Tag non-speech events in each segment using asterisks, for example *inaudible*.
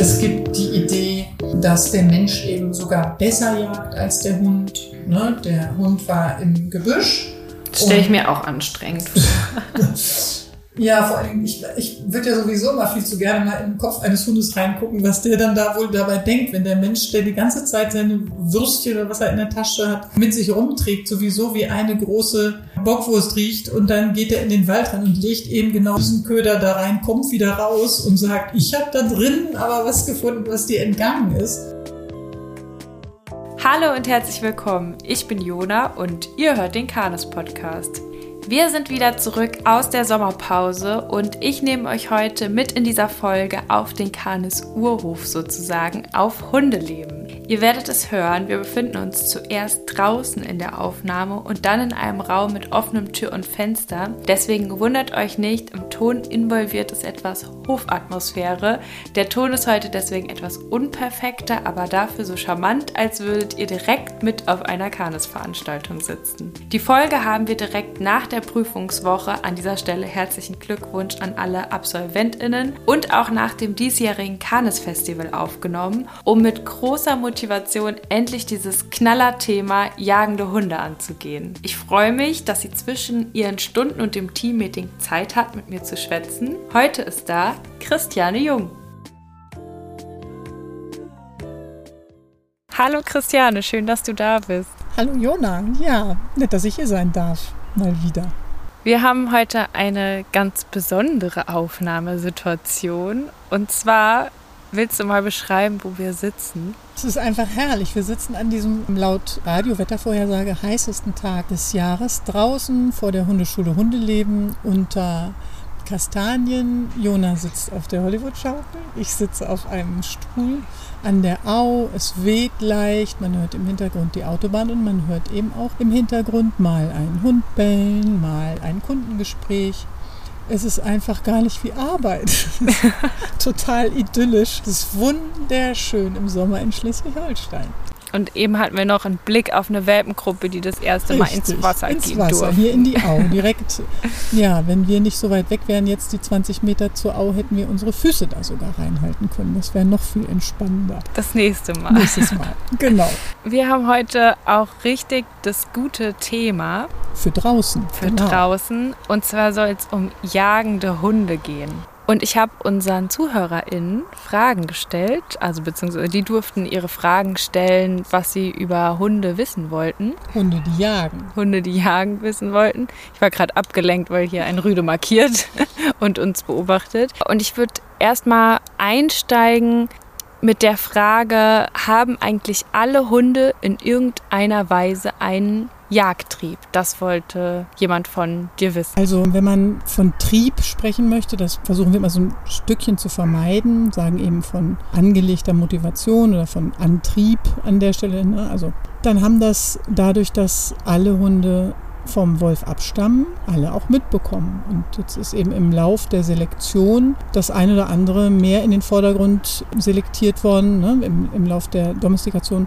Es gibt die Idee, dass der Mensch eben sogar besser jagt als der Hund. Ne? Der Hund war im Gebüsch. Das stelle ich mir auch anstrengend *laughs* vor. Ja, vor allem, ich, ich würde ja sowieso mal viel zu gerne mal in den Kopf eines Hundes reingucken, was der dann da wohl dabei denkt, wenn der Mensch, der die ganze Zeit seine Würstchen oder was er in der Tasche hat, mit sich rumträgt, sowieso wie eine große Bockwurst riecht und dann geht er in den Wald rein und legt eben genau diesen Köder da rein, kommt wieder raus und sagt, ich habe da drin aber was gefunden, was dir entgangen ist. Hallo und herzlich willkommen. Ich bin Jona und ihr hört den Kanes Podcast. Wir sind wieder zurück aus der Sommerpause und ich nehme euch heute mit in dieser Folge auf den Kanes Urhof sozusagen, auf Hundeleben. Ihr werdet es hören, wir befinden uns zuerst draußen in der Aufnahme und dann in einem Raum mit offenem Tür und Fenster. Deswegen wundert euch nicht, im Ton involviert ist etwas Hofatmosphäre. Der Ton ist heute deswegen etwas unperfekter, aber dafür so charmant, als würdet ihr direkt mit auf einer Kanes-Veranstaltung sitzen. Die Folge haben wir direkt nach der Prüfungswoche. An dieser Stelle herzlichen Glückwunsch an alle AbsolventInnen und auch nach dem diesjährigen Kanes-Festival aufgenommen, um mit großer Motivation Motivation, endlich dieses Knallerthema jagende Hunde anzugehen. Ich freue mich, dass sie zwischen ihren Stunden und dem Teammeeting Zeit hat, mit mir zu schwätzen. Heute ist da Christiane Jung. Hallo Christiane, schön, dass du da bist. Hallo Jona, ja, nett, dass ich hier sein darf. Mal wieder. Wir haben heute eine ganz besondere Aufnahmesituation. Und zwar willst du mal beschreiben, wo wir sitzen? Es ist einfach herrlich. Wir sitzen an diesem laut Radio-Wettervorhersage heißesten Tag des Jahres draußen vor der Hundeschule Hundeleben unter Kastanien. Jona sitzt auf der Hollywood-Schaukel. Ich sitze auf einem Stuhl an der Au. Es weht leicht. Man hört im Hintergrund die Autobahn und man hört eben auch im Hintergrund mal einen Hund bellen, mal ein Kundengespräch es ist einfach gar nicht wie Arbeit. *laughs* Total idyllisch. Es ist wunderschön im Sommer in Schleswig-Holstein. Und eben hatten wir noch einen Blick auf eine Welpengruppe, die das erste Mal ins Wasser ins gehen Wasser, Hier in die Au, direkt. ja, wenn wir nicht so weit weg wären, jetzt die 20 Meter zur Au, hätten wir unsere Füße da sogar reinhalten können. Das wäre noch viel entspannender. Das nächste Mal. Nächstes Mal, *laughs* genau. Wir haben heute auch richtig das gute Thema. Für draußen. Für genau. draußen. Und zwar soll es um jagende Hunde gehen. Und ich habe unseren ZuhörerInnen Fragen gestellt, also beziehungsweise die durften ihre Fragen stellen, was sie über Hunde wissen wollten. Hunde, die jagen. Hunde, die jagen wissen wollten. Ich war gerade abgelenkt, weil hier ein Rüde markiert *laughs* und uns beobachtet. Und ich würde erstmal einsteigen mit der Frage, haben eigentlich alle Hunde in irgendeiner Weise einen Jagdtrieb. Das wollte jemand von dir wissen. Also wenn man von Trieb sprechen möchte, das versuchen wir immer so ein Stückchen zu vermeiden, sagen eben von angelegter Motivation oder von Antrieb an der Stelle. Ne? Also dann haben das dadurch, dass alle Hunde vom Wolf abstammen, alle auch mitbekommen. Und jetzt ist eben im Lauf der Selektion das eine oder andere mehr in den Vordergrund selektiert worden, ne, im, im Lauf der Domestikation,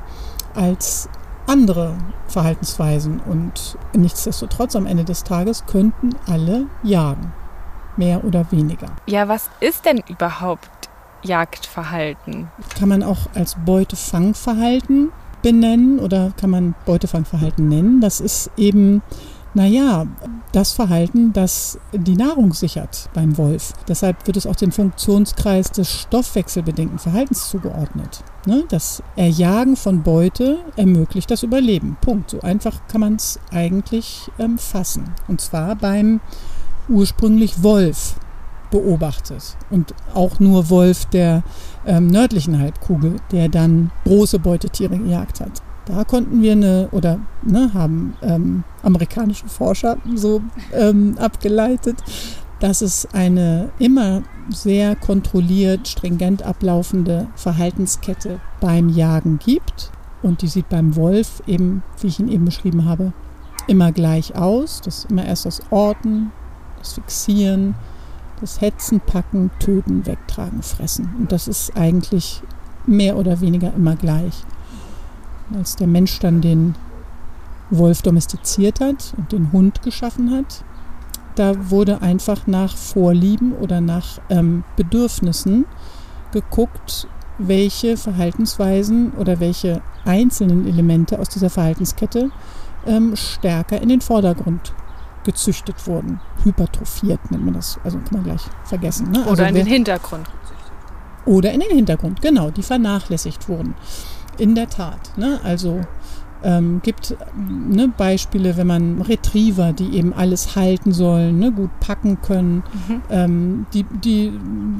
als andere Verhaltensweisen. Und nichtsdestotrotz am Ende des Tages könnten alle jagen. Mehr oder weniger. Ja, was ist denn überhaupt Jagdverhalten? Kann man auch als Beutefangverhalten benennen oder kann man Beutefangverhalten nennen. Das ist eben naja, das Verhalten, das die Nahrung sichert beim Wolf. Deshalb wird es auch den Funktionskreis des stoffwechselbedingten Verhaltens zugeordnet. Ne? Das Erjagen von Beute ermöglicht das Überleben. Punkt. So einfach kann man es eigentlich ähm, fassen. Und zwar beim ursprünglich Wolf beobachtet. Und auch nur Wolf der ähm, nördlichen Halbkugel, der dann große Beutetiere gejagt hat. Da konnten wir eine, oder ne, haben ähm, amerikanische Forscher so ähm, abgeleitet, dass es eine immer sehr kontrolliert, stringent ablaufende Verhaltenskette beim Jagen gibt. Und die sieht beim Wolf eben, wie ich ihn eben beschrieben habe, immer gleich aus. Das ist immer erst das Orten, das Fixieren, das Hetzen, Packen, Töten, Wegtragen, Fressen. Und das ist eigentlich mehr oder weniger immer gleich als der Mensch dann den Wolf domestiziert hat und den Hund geschaffen hat, da wurde einfach nach Vorlieben oder nach ähm, Bedürfnissen geguckt, welche Verhaltensweisen oder welche einzelnen Elemente aus dieser Verhaltenskette ähm, stärker in den Vordergrund gezüchtet wurden. Hypertrophiert nennt man das. Also kann man gleich vergessen. Ne? Oder also in den Hintergrund. Oder in den Hintergrund, genau, die vernachlässigt wurden. In der Tat. Ne? Also ähm, gibt ne, Beispiele, wenn man Retriever, die eben alles halten sollen, ne, gut packen können, mhm. ähm, die, die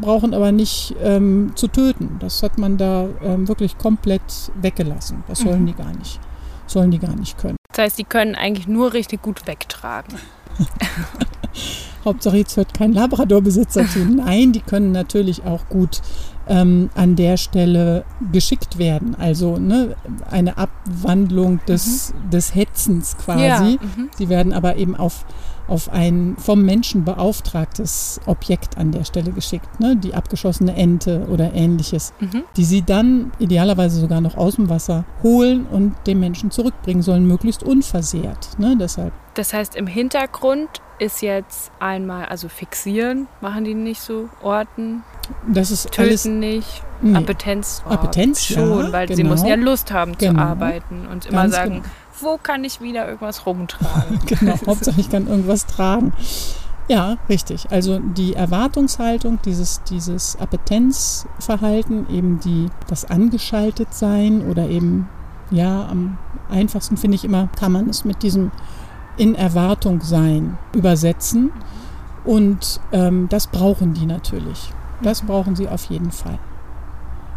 brauchen aber nicht ähm, zu töten. Das hat man da ähm, wirklich komplett weggelassen. Das sollen mhm. die gar nicht, sollen die gar nicht können. Das heißt, die können eigentlich nur richtig gut wegtragen. *laughs* Hauptsache jetzt hört kein Labradorbesitzer zu. *laughs* Nein, die können natürlich auch gut ähm, an der Stelle geschickt werden. Also ne, eine Abwandlung des, mhm. des Hetzens quasi. Ja, mhm. Sie werden aber eben auf, auf ein vom Menschen beauftragtes Objekt an der Stelle geschickt. Ne? Die abgeschossene Ente oder ähnliches, mhm. die sie dann idealerweise sogar noch aus dem Wasser holen und dem Menschen zurückbringen sollen, möglichst unversehrt. Ne? Deshalb. Das heißt, im Hintergrund ist jetzt einmal, also fixieren, machen die nicht so, orten, das ist töten alles, nicht, nee. Appetenz, oh, Appetenz schon, ja, weil genau. sie müssen ja Lust haben genau. zu arbeiten und immer Ganz sagen, genau. Wo kann ich wieder irgendwas rumtragen? *laughs* genau, Hauptsache ich kann irgendwas tragen. Ja, richtig. Also die Erwartungshaltung, dieses, dieses Appetenzverhalten, eben die, das Angeschaltetsein oder eben, ja, am einfachsten finde ich immer, kann man es mit diesem in Erwartung sein übersetzen. Und ähm, das brauchen die natürlich. Das brauchen sie auf jeden Fall.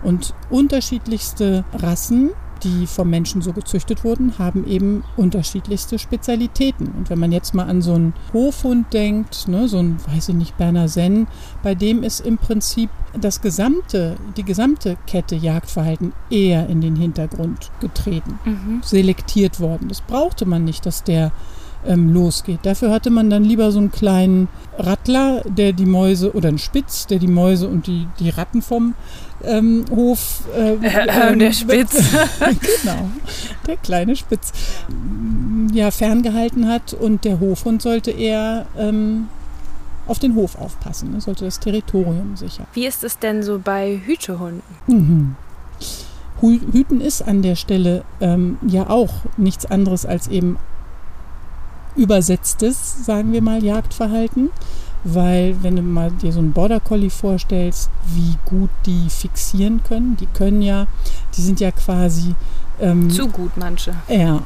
Und unterschiedlichste Rassen, die vom Menschen so gezüchtet wurden, haben eben unterschiedlichste Spezialitäten. Und wenn man jetzt mal an so einen Hofhund denkt, ne, so ein, weiß ich nicht, Berner Senn, bei dem ist im Prinzip das gesamte, die gesamte Kette Jagdverhalten eher in den Hintergrund getreten, mhm. selektiert worden. Das brauchte man nicht, dass der ähm, losgeht. Dafür hatte man dann lieber so einen kleinen Rattler, der die Mäuse, oder einen Spitz, der die Mäuse und die, die Ratten vom ähm, Hof. Äh, *laughs* äh, der Spitz. *laughs* genau, der kleine Spitz. Ja, ferngehalten hat und der Hofhund sollte eher. Ähm, auf den Hof aufpassen, ne? sollte das Territorium sichern. Wie ist es denn so bei Hütehunden? Mhm. Hüten ist an der Stelle ähm, ja auch nichts anderes als eben übersetztes, sagen wir mal, Jagdverhalten. Weil wenn du mal dir so einen Border Collie vorstellst, wie gut die fixieren können, die können ja, die sind ja quasi... Ähm, Zu gut manche. Ja,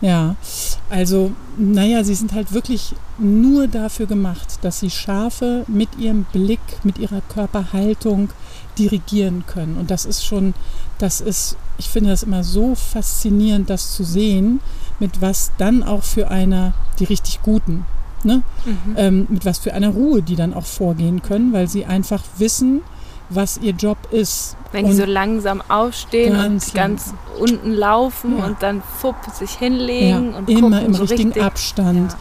ja, also naja, sie sind halt wirklich nur dafür gemacht, dass sie Schafe mit ihrem Blick, mit ihrer Körperhaltung dirigieren können. Und das ist schon, das ist, ich finde das immer so faszinierend, das zu sehen, mit was dann auch für einer, die richtig Guten, ne? Mhm. Ähm, mit was für einer Ruhe die dann auch vorgehen können, weil sie einfach wissen, was ihr Job ist. Wenn und die so langsam aufstehen ganz und ganz unten laufen ja. und dann fupp sich hinlegen ja, und immer gucken, im so richtigen richtig, Abstand. Ja.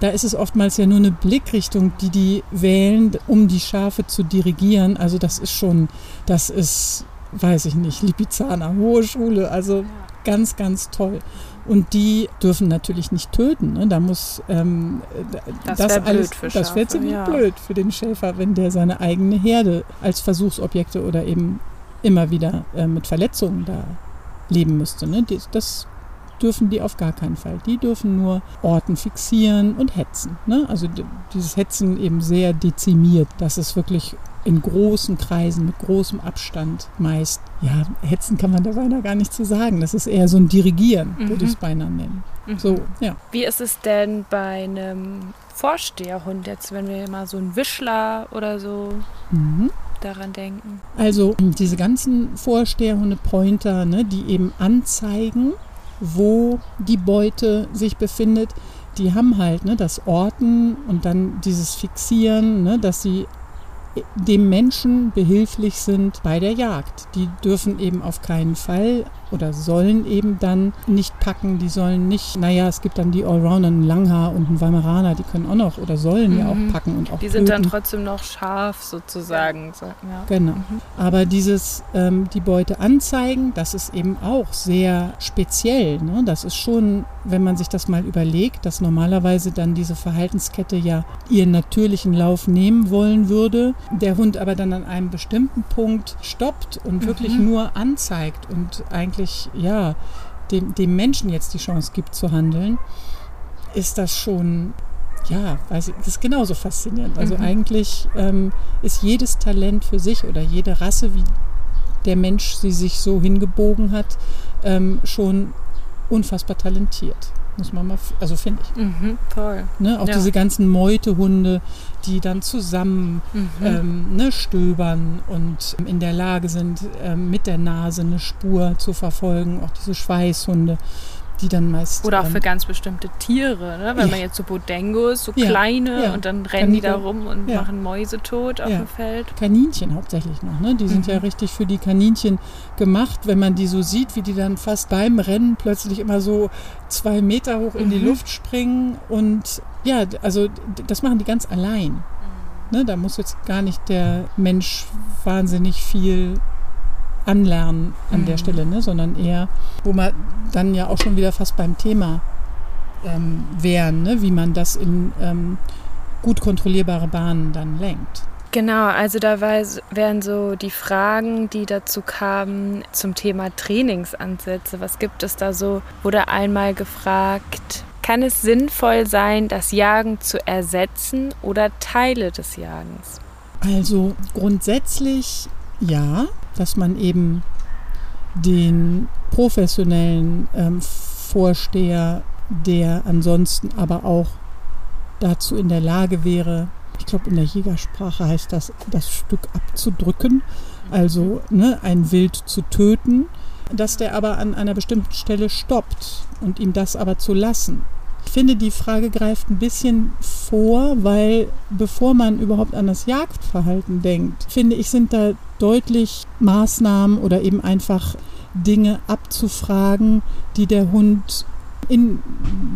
Da ist es oftmals ja nur eine Blickrichtung, die die wählen, um die Schafe zu dirigieren. Also das ist schon, das ist, weiß ich nicht, Lipizzaner, hohe Schule. Also ganz, ganz toll. Und die dürfen natürlich nicht töten. Ne? Da muss ähm, das, das alles, blöd das wäre ziemlich ja. blöd für den Schäfer, wenn der seine eigene Herde als Versuchsobjekte oder eben immer wieder äh, mit Verletzungen da leben müsste. Ne? Das, das dürfen die auf gar keinen Fall. Die dürfen nur Orten fixieren und hetzen. Ne? Also dieses Hetzen eben sehr dezimiert, dass es wirklich in großen Kreisen mit großem Abstand meist. Ja, hetzen kann man da beinahe gar nicht zu sagen. Das ist eher so ein Dirigieren, mhm. würde ich es beinahe nennen. Mhm. So, ja. Wie ist es denn bei einem Vorsteherhund jetzt, wenn wir mal so einen Wischler oder so mhm. daran denken? Also diese ganzen Vorsteherhunde, Pointer, ne, die eben anzeigen, wo die Beute sich befindet, die haben halt ne, das Orten und dann dieses Fixieren, ne, dass sie dem Menschen behilflich sind bei der Jagd. Die dürfen eben auf keinen Fall oder sollen eben dann nicht packen. Die sollen nicht, naja, es gibt dann die Allrounder, einen Langhaar und einen Weimaraner, die können auch noch oder sollen mhm. ja auch mhm. packen und auch Die sind dann trotzdem noch scharf sozusagen. Ja. Genau. Mhm. Aber dieses, ähm, die Beute anzeigen, das ist eben auch sehr speziell. Ne? Das ist schon, wenn man sich das mal überlegt, dass normalerweise dann diese Verhaltenskette ja ihren natürlichen Lauf nehmen wollen würde der Hund aber dann an einem bestimmten Punkt stoppt und wirklich Mhm. nur anzeigt und eigentlich, ja, dem, dem Menschen jetzt die Chance gibt zu handeln, ist das schon, ja, weiß ich, das ist genauso faszinierend. Also Mhm. eigentlich ähm, ist jedes Talent für sich oder jede Rasse, wie der Mensch sie sich so hingebogen hat, ähm, schon unfassbar talentiert. Muss man mal, also finde ich. Mhm, voll. Ne? Auch Ja. diese ganzen Meutehunde, die dann zusammen Mhm. ähm, ne, stöbern und in der Lage sind, ähm, mit der Nase eine Spur zu verfolgen. Auch diese Schweißhunde, die dann meist. Oder auch für ganz bestimmte Tiere, ne? wenn Ja. man jetzt so Bodengos, so Ja, kleine ja. und dann rennen die da Kaninchen, rum und machen Mäuse tot auf dem Feld. Kaninchen hauptsächlich noch. Ne? Die sind Mhm. ja richtig für die Kaninchen gemacht, wenn man die so sieht, wie die dann fast beim Rennen plötzlich immer so zwei Meter hoch in die Mhm. Luft springen. Und ja, also das machen die ganz allein. Ne? Da muss jetzt gar nicht der Mensch wahnsinnig viel anlernen an der Mhm. Stelle, ne? sondern eher, wo man dann ja auch schon wieder fast beim Thema ähm, wären, ne? wie man das in ähm, gut kontrollierbare Bahnen dann lenkt. Genau, also da war, wären so die Fragen, die dazu kamen zum Thema Trainingsansätze. Was gibt es da so? Wurde einmal gefragt, kann es sinnvoll sein, das Jagen zu ersetzen oder Teile des Jagens? Also grundsätzlich ja, dass man eben den professionellen ähm, Vorsteher, der ansonsten aber auch dazu in der Lage wäre, ich glaube in der Jägersprache heißt das, das Stück abzudrücken, also ne, ein Wild zu töten, dass der aber an einer bestimmten Stelle stoppt und ihm das aber zu lassen. Finde, die Frage greift ein bisschen vor, weil bevor man überhaupt an das Jagdverhalten denkt, finde ich, sind da deutlich Maßnahmen oder eben einfach Dinge abzufragen, die der Hund in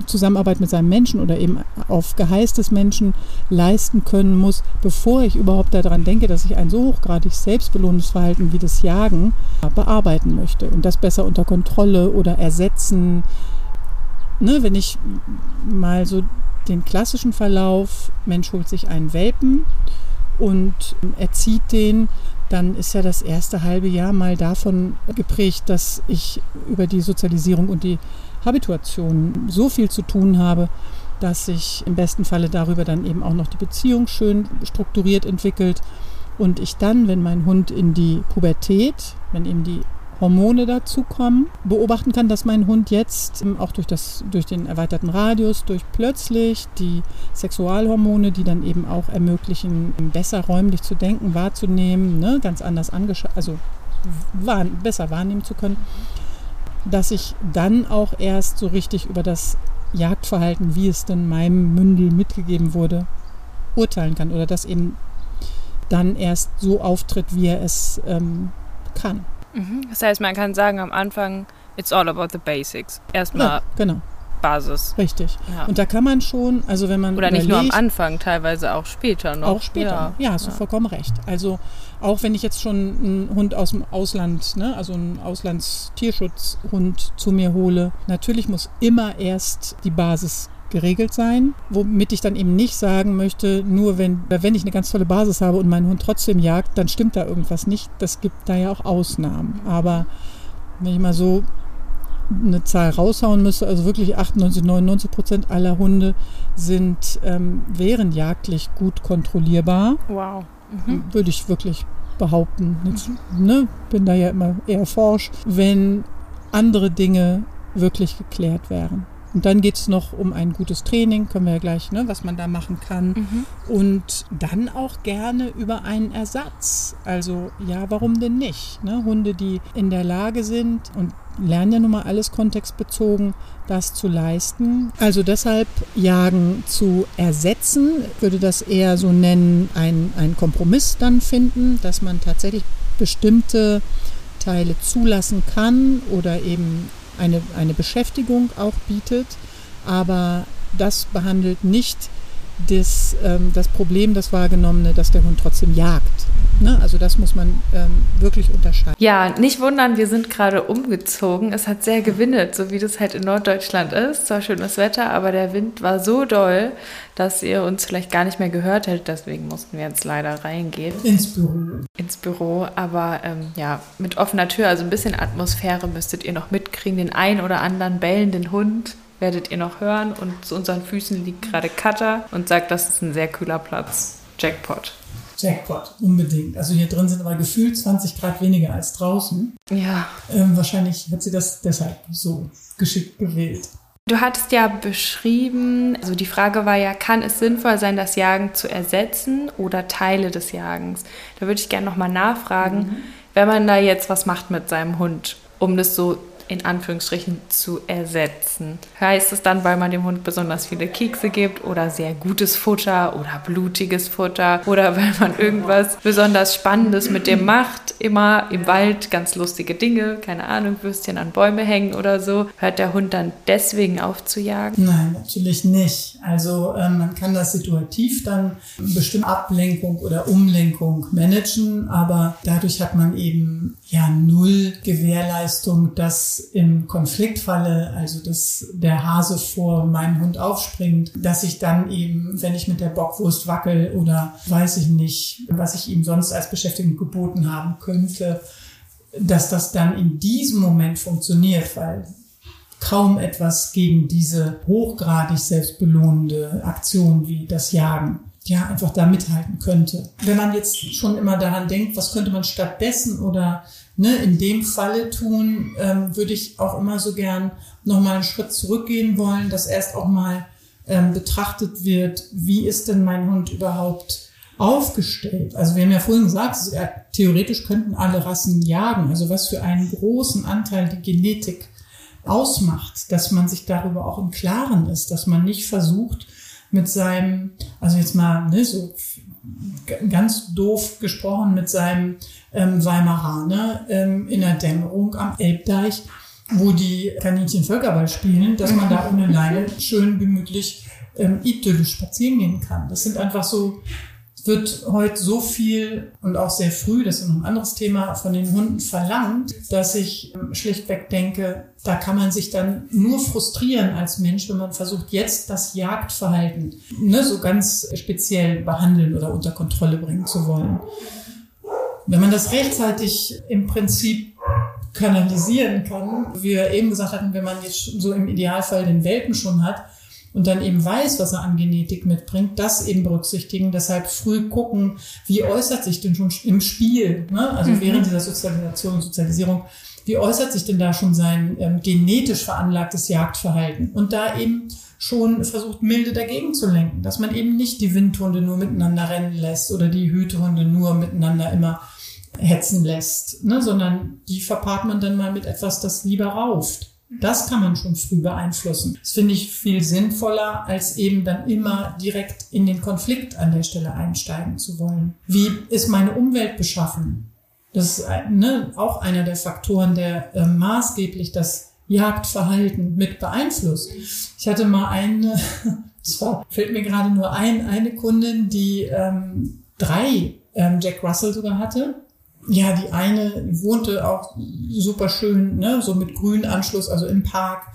Zusammenarbeit mit seinem Menschen oder eben auf Geheiß des Menschen leisten können muss, bevor ich überhaupt daran denke, dass ich ein so hochgradig selbstbelohnendes Verhalten wie das Jagen bearbeiten möchte und das besser unter Kontrolle oder ersetzen. Ne, wenn ich mal so den klassischen Verlauf, Mensch holt sich einen Welpen und erzieht den, dann ist ja das erste halbe Jahr mal davon geprägt, dass ich über die Sozialisierung und die Habituation so viel zu tun habe, dass sich im besten Falle darüber dann eben auch noch die Beziehung schön strukturiert entwickelt. Und ich dann, wenn mein Hund in die Pubertät, wenn eben die Hormone dazukommen, beobachten kann, dass mein Hund jetzt ähm, auch durch, das, durch den erweiterten Radius, durch plötzlich die Sexualhormone, die dann eben auch ermöglichen, besser räumlich zu denken, wahrzunehmen, ne, ganz anders angeschaut, also wahr, besser wahrnehmen zu können, dass ich dann auch erst so richtig über das Jagdverhalten, wie es denn meinem Mündel mitgegeben wurde, urteilen kann oder das eben dann erst so auftritt, wie er es ähm, kann. Mhm. Das heißt, man kann sagen, am Anfang, it's all about the basics. Erstmal Ja, genau, Basis. richtig. Ja. Und da kann man schon, also wenn man Oder nicht nur am Anfang, teilweise auch später noch. Auch später. Ja, hast du Ja. vollkommen recht. Also auch wenn ich jetzt schon einen Hund aus dem Ausland, ne, also einen Auslandstierschutzhund zu mir hole, natürlich muss immer erst die Basis geregelt sein, womit ich dann eben nicht sagen möchte, nur wenn, wenn ich eine ganz tolle Basis habe und mein Hund trotzdem jagt, dann stimmt da irgendwas nicht. Das gibt da ja auch Ausnahmen. Aber wenn ich mal so eine Zahl raushauen müsste, also wirklich 98, 99 Prozent aller Hunde sind, ähm, wären jagdlich gut kontrollierbar, Wow. Mhm. würde ich wirklich behaupten. Jetzt, ne, bin da ja immer eher forsch, wenn andere Dinge wirklich geklärt wären. Und dann geht es noch um ein gutes Training, können wir ja gleich, ne, was man da machen kann. Mhm. Und dann auch gerne über einen Ersatz. Also ja, warum denn nicht? Ne? Hunde, die in der Lage sind und lernen ja nun mal alles kontextbezogen, das zu leisten. Also deshalb Jagen zu ersetzen, würde das eher so nennen, ein, ein Kompromiss dann finden, dass man tatsächlich bestimmte Teile zulassen kann oder eben eine, eine Beschäftigung auch bietet. Aber das behandelt nicht das, ähm, das Problem, das wahrgenommene, dass der Hund trotzdem jagt. Ne? Also das muss man ähm, wirklich unterscheiden. Ja, nicht wundern, wir sind gerade umgezogen. Es hat sehr gewindet, so wie das halt in Norddeutschland ist. Zwar schönes Wetter, aber der Wind war so doll, dass ihr uns vielleicht gar nicht mehr gehört hättet. Deswegen mussten wir jetzt leider reingehen. Ins Büro. Ins Büro, aber ähm, ja, mit offener Tür, also ein bisschen Atmosphäre müsstet ihr noch mitkriegen. Den ein oder anderen bellenden Hund werdet ihr noch hören. Und zu unseren Füßen liegt gerade Cutter und sagt, das ist ein sehr kühler Platz. Jackpot. Jackpot, unbedingt. Also hier drin sind aber gefühlt 20 Grad weniger als draußen. Ja. Ähm, wahrscheinlich hat sie das deshalb so geschickt gewählt. Du hattest ja beschrieben, also die Frage war ja, kann es sinnvoll sein, das Jagen zu ersetzen oder Teile des Jagens? Da würde ich gerne nochmal nachfragen, mhm. wenn man da jetzt was macht mit seinem Hund, um das so in Anführungsstrichen zu ersetzen. Heißt es dann, weil man dem Hund besonders viele Kekse gibt oder sehr gutes Futter oder blutiges Futter oder weil man irgendwas besonders Spannendes mit dem macht, immer im Wald ganz lustige Dinge, keine Ahnung, Würstchen an Bäume hängen oder so, hört der Hund dann deswegen auf zu jagen? Nein, natürlich nicht. Also äh, man kann das situativ dann bestimmt Ablenkung oder Umlenkung managen, aber dadurch hat man eben ja null Gewährleistung, dass im Konfliktfalle, also dass der Hase vor meinem Hund aufspringt, dass ich dann eben, wenn ich mit der Bockwurst wackel oder weiß ich nicht, was ich ihm sonst als Beschäftigung geboten haben könnte, dass das dann in diesem Moment funktioniert, weil kaum etwas gegen diese hochgradig selbstbelohnende Aktion wie das Jagen ja einfach da mithalten könnte. Wenn man jetzt schon immer daran denkt, was könnte man stattdessen oder ne, in dem Falle tun, ähm, würde ich auch immer so gern nochmal einen Schritt zurückgehen wollen, dass erst auch mal ähm, betrachtet wird, wie ist denn mein Hund überhaupt aufgestellt. Also wir haben ja vorhin gesagt, theoretisch könnten alle Rassen jagen. Also was für einen großen Anteil die Genetik ausmacht, dass man sich darüber auch im Klaren ist, dass man nicht versucht, mit seinem, also jetzt mal ne, so ganz doof gesprochen, mit seinem ähm, Weimaraner ähm, in der Dämmerung am Elbdeich, wo die Kaninchen Völkerball spielen, dass man da *laughs* ohne Leine schön gemütlich ähm, idyllisch spazieren gehen kann. Das sind einfach so wird heute so viel und auch sehr früh, das ist noch ein anderes Thema, von den Hunden verlangt, dass ich ähm, schlichtweg denke, da kann man sich dann nur frustrieren als Mensch, wenn man versucht, jetzt das Jagdverhalten ne, so ganz speziell behandeln oder unter Kontrolle bringen zu wollen. Wenn man das rechtzeitig im Prinzip kanalisieren kann, wie wir eben gesagt hatten, wenn man jetzt so im Idealfall den Welpen schon hat, und dann eben weiß, was er an Genetik mitbringt, das eben berücksichtigen. Deshalb früh gucken, wie äußert sich denn schon im Spiel, ne? also mhm. während dieser Sozialisation und Sozialisierung, wie äußert sich denn da schon sein ähm, genetisch veranlagtes Jagdverhalten? Und da eben schon versucht, milde dagegen zu lenken, dass man eben nicht die Windhunde nur miteinander rennen lässt oder die Hütehunde nur miteinander immer hetzen lässt, ne? sondern die verpaart man dann mal mit etwas, das lieber rauft. Das kann man schon früh beeinflussen. Das finde ich viel sinnvoller, als eben dann immer direkt in den Konflikt an der Stelle einsteigen zu wollen. Wie ist meine Umwelt beschaffen? Das ist ne, auch einer der Faktoren, der äh, maßgeblich das Jagdverhalten mit beeinflusst. Ich hatte mal eine, *laughs* zwar fällt mir gerade nur ein, eine Kundin, die ähm, drei ähm, Jack Russell sogar hatte ja, die eine wohnte auch super schön, ne, so mit Grünanschluss, also im Park.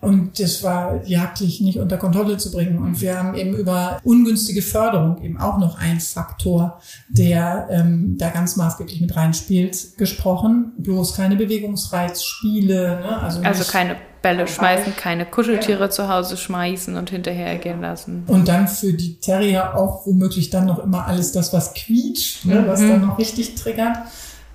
Und das war jagdlich nicht unter Kontrolle zu bringen. Und wir haben eben über ungünstige Förderung, eben auch noch ein Faktor, der ähm, da ganz maßgeblich mit reinspielt, gesprochen. Bloß keine Bewegungsreizspiele. Ne? Also, also keine Bälle schmeißen, keine Kuscheltiere ja. zu Hause schmeißen und hinterher gehen lassen. Und dann für die Terrier auch womöglich dann noch immer alles das, was quietscht, ne? was mhm. dann noch richtig triggert.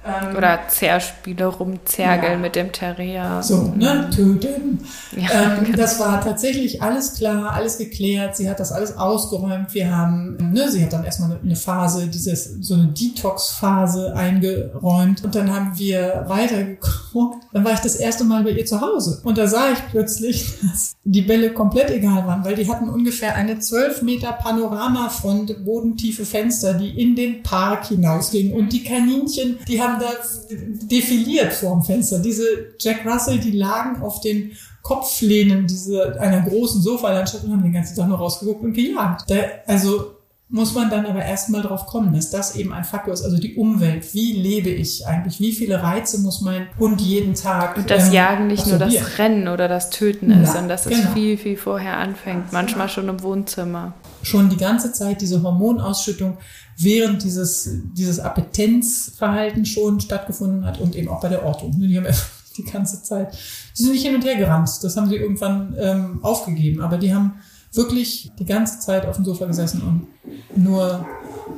Ähm, Oder Zerspiele rumzergeln ja. mit dem Terrier. So, ne, töten. Ja, ähm, genau. Das war tatsächlich alles klar, alles geklärt. Sie hat das alles ausgeräumt. Wir haben, ne, sie hat dann erstmal eine Phase, dieses, so eine Detox-Phase eingeräumt. Und dann haben wir weitergeguckt. Dann war ich das erste Mal bei ihr zu Hause. Und da sah ich plötzlich, dass die Bälle komplett egal waren, weil die hatten ungefähr eine 12 Meter Panoramafront, bodentiefe Fenster, die in den Park hinausgingen. Und die Kaninchen, die haben haben da defiliert vor dem Fenster. Diese Jack Russell, die lagen auf den Kopflehnen diese, einer großen Sofalandschaft und haben den ganzen Tag nur rausgeguckt und gejagt. Da, also muss man dann aber erstmal drauf kommen, dass das eben ein Faktor ist. Also die Umwelt. Wie lebe ich eigentlich? Wie viele Reize muss mein Hund jeden Tag? Und das ähm, Jagen nicht nur das Rennen oder das Töten ist, sondern dass es genau. viel, viel vorher anfängt. Manchmal schon im Wohnzimmer. Schon die ganze Zeit diese Hormonausschüttung während dieses, dieses Appetenzverhalten schon stattgefunden hat und eben auch bei der Ortung. Die haben *laughs* die ganze Zeit, die sind nicht hin und her gerannt. Das haben sie irgendwann ähm, aufgegeben. Aber die haben wirklich die ganze Zeit auf dem Sofa gesessen und nur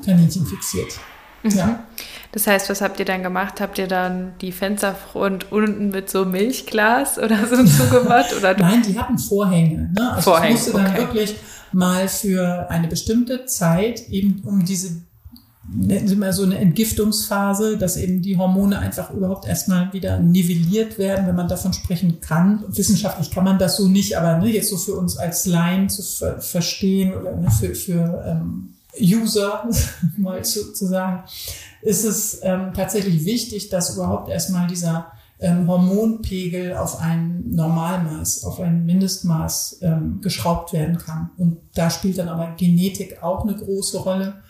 Kaninchen fixiert. Mhm. Ja. Das heißt, was habt ihr dann gemacht? Habt ihr dann die Fensterfront unten mit so Milchglas *laughs* oder so zugemacht? Oder *laughs* Nein, die hatten Vorhänge. Ne? Also Vorhänge, musste dann okay. wirklich mal für eine bestimmte Zeit eben um diese nennen Sie mal so eine Entgiftungsphase, dass eben die Hormone einfach überhaupt erstmal wieder nivelliert werden, wenn man davon sprechen kann. Wissenschaftlich kann man das so nicht, aber ne, jetzt so für uns als Laien zu ver verstehen oder ne, für, für ähm, User *laughs* mal zu, zu sagen, ist es ähm, tatsächlich wichtig, dass überhaupt erstmal dieser ähm, Hormonpegel auf ein Normalmaß, auf ein Mindestmaß ähm, geschraubt werden kann. Und da spielt dann aber Genetik auch eine große Rolle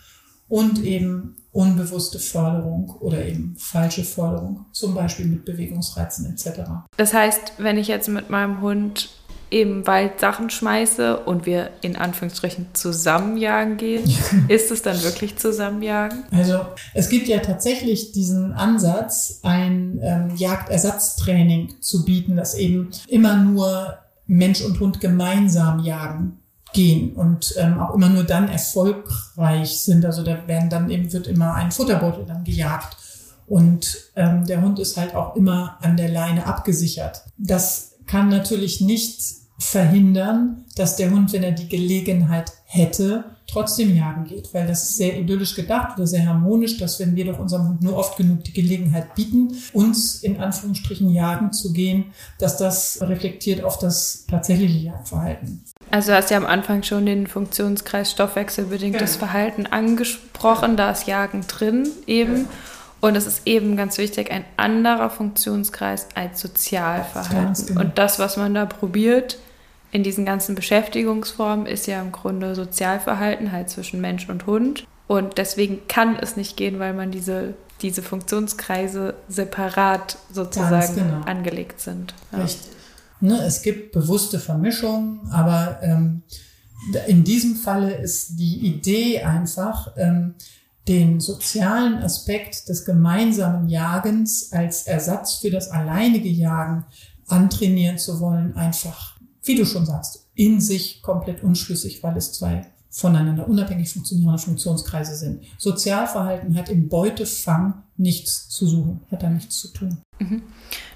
und eben unbewusste Förderung oder eben falsche Förderung, zum Beispiel mit Bewegungsreizen etc. Das heißt, wenn ich jetzt mit meinem Hund im Wald Sachen schmeiße und wir in Anführungsstrichen zusammenjagen gehen, *laughs* ist es dann wirklich zusammenjagen? Also es gibt ja tatsächlich diesen Ansatz, ein ähm, Jagdersatztraining zu bieten, das eben immer nur Mensch und Hund gemeinsam jagen gehen und ähm, auch immer nur dann erfolgreich sind. Also da werden dann eben wird immer ein Futterbeutel dann gejagt und ähm, der Hund ist halt auch immer an der Leine abgesichert. Das kann natürlich nicht verhindern, dass der Hund, wenn er die Gelegenheit hätte, trotzdem jagen geht, weil das ist sehr idyllisch gedacht oder sehr harmonisch, dass wenn wir doch unserem Hund nur oft genug die Gelegenheit bieten, uns in Anführungsstrichen jagen zu gehen, dass das reflektiert auf das tatsächliche Jagdverhalten. Also hast ja am Anfang schon den Funktionskreis stoffwechselbedingtes genau. Verhalten angesprochen, da ist Jagen drin eben. Ja. Und es ist eben ganz wichtig, ein anderer Funktionskreis als Sozialverhalten. Genau. Und das, was man da probiert in diesen ganzen Beschäftigungsformen, ist ja im Grunde Sozialverhalten halt zwischen Mensch und Hund. Und deswegen kann es nicht gehen, weil man diese, diese Funktionskreise separat sozusagen genau. angelegt sind. Ja. Richtig. Ne, es gibt bewusste Vermischungen, aber ähm, in diesem Falle ist die Idee einfach, ähm, den sozialen Aspekt des gemeinsamen Jagens als Ersatz für das alleinige Jagen antrainieren zu wollen, einfach, wie du schon sagst, in sich komplett unschlüssig, weil es zwei voneinander unabhängig funktionierende Funktionskreise sind. Sozialverhalten hat im Beutefang nichts zu suchen, hat da nichts zu tun. Mhm.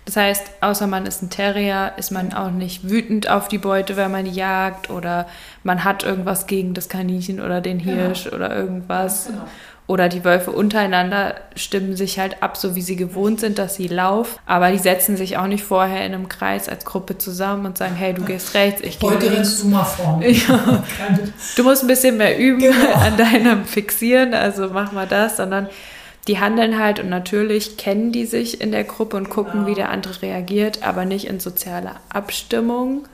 Das heißt, außer man ist ein Terrier, ist man auch nicht wütend auf die Beute, wenn man jagt oder man hat irgendwas gegen das Kaninchen oder den genau. Hirsch genau. oder irgendwas. Genau. Oder die Wölfe untereinander stimmen sich halt ab, so wie sie gewohnt sind, dass sie laufen. Aber die setzen sich auch nicht vorher in einem Kreis als Gruppe zusammen und sagen, hey, du gehst rechts, ich gehe Heute rennst du mal vor. *laughs* Ja. *laughs* Du musst ein bisschen mehr üben genau. *laughs* an deinem Fixieren, also mach mal das, sondern die handeln halt und natürlich kennen die sich in der Gruppe und gucken, genau. wie der andere reagiert, aber nicht in sozialer Abstimmung,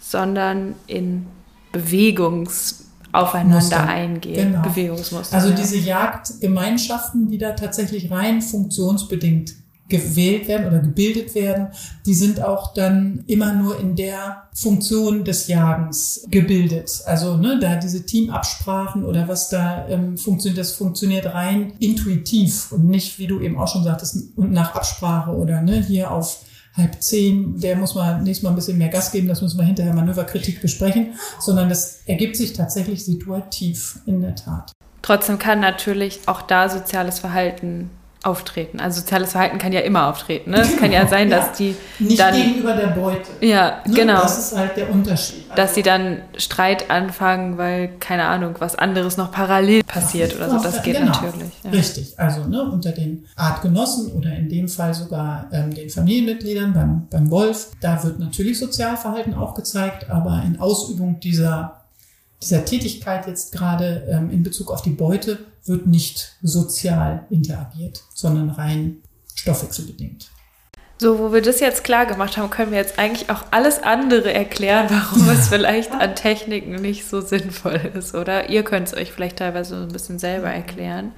sondern in Bewegungs- aufeinander Muster. eingehen, genau. Bewegungsmuster. Also ja. diese Jagdgemeinschaften, die da tatsächlich rein funktionsbedingt gewählt werden oder gebildet werden, die sind auch dann immer nur in der Funktion des Jagens gebildet. Also ne, da diese Teamabsprachen oder was da ähm, funktioniert, das funktioniert rein intuitiv und nicht, wie du eben auch schon sagtest, nach Absprache oder ne, hier auf halb zehn, der muss mal nächstes Mal ein bisschen mehr Gas geben, das müssen wir hinterher Manöverkritik besprechen, sondern das ergibt sich tatsächlich situativ in der Tat. Trotzdem kann natürlich auch da soziales Verhalten auftreten. Also soziales Verhalten kann ja immer auftreten. Ne? Es kann ja sein, dass ja, die nicht dann, gegenüber der Beute. Ja, ne? genau. Das ist halt der Unterschied. Also dass sie dann Streit anfangen, weil keine Ahnung, was anderes noch parallel passiert oder so. Das geht genau. natürlich. Ja. Richtig. Also ne, unter den Artgenossen oder in dem Fall sogar ähm, den Familienmitgliedern beim, beim Wolf, da wird natürlich Sozialverhalten auch gezeigt, aber in Ausübung dieser dieser Tätigkeit jetzt gerade ähm, in Bezug auf die Beute wird nicht sozial interagiert, sondern rein stoffwechselbedingt. So, wo wir das jetzt klar gemacht haben, können wir jetzt eigentlich auch alles andere erklären, *laughs* warum es vielleicht an Techniken nicht so sinnvoll ist, oder? Ihr könnt es euch vielleicht teilweise so ein bisschen selber erklären.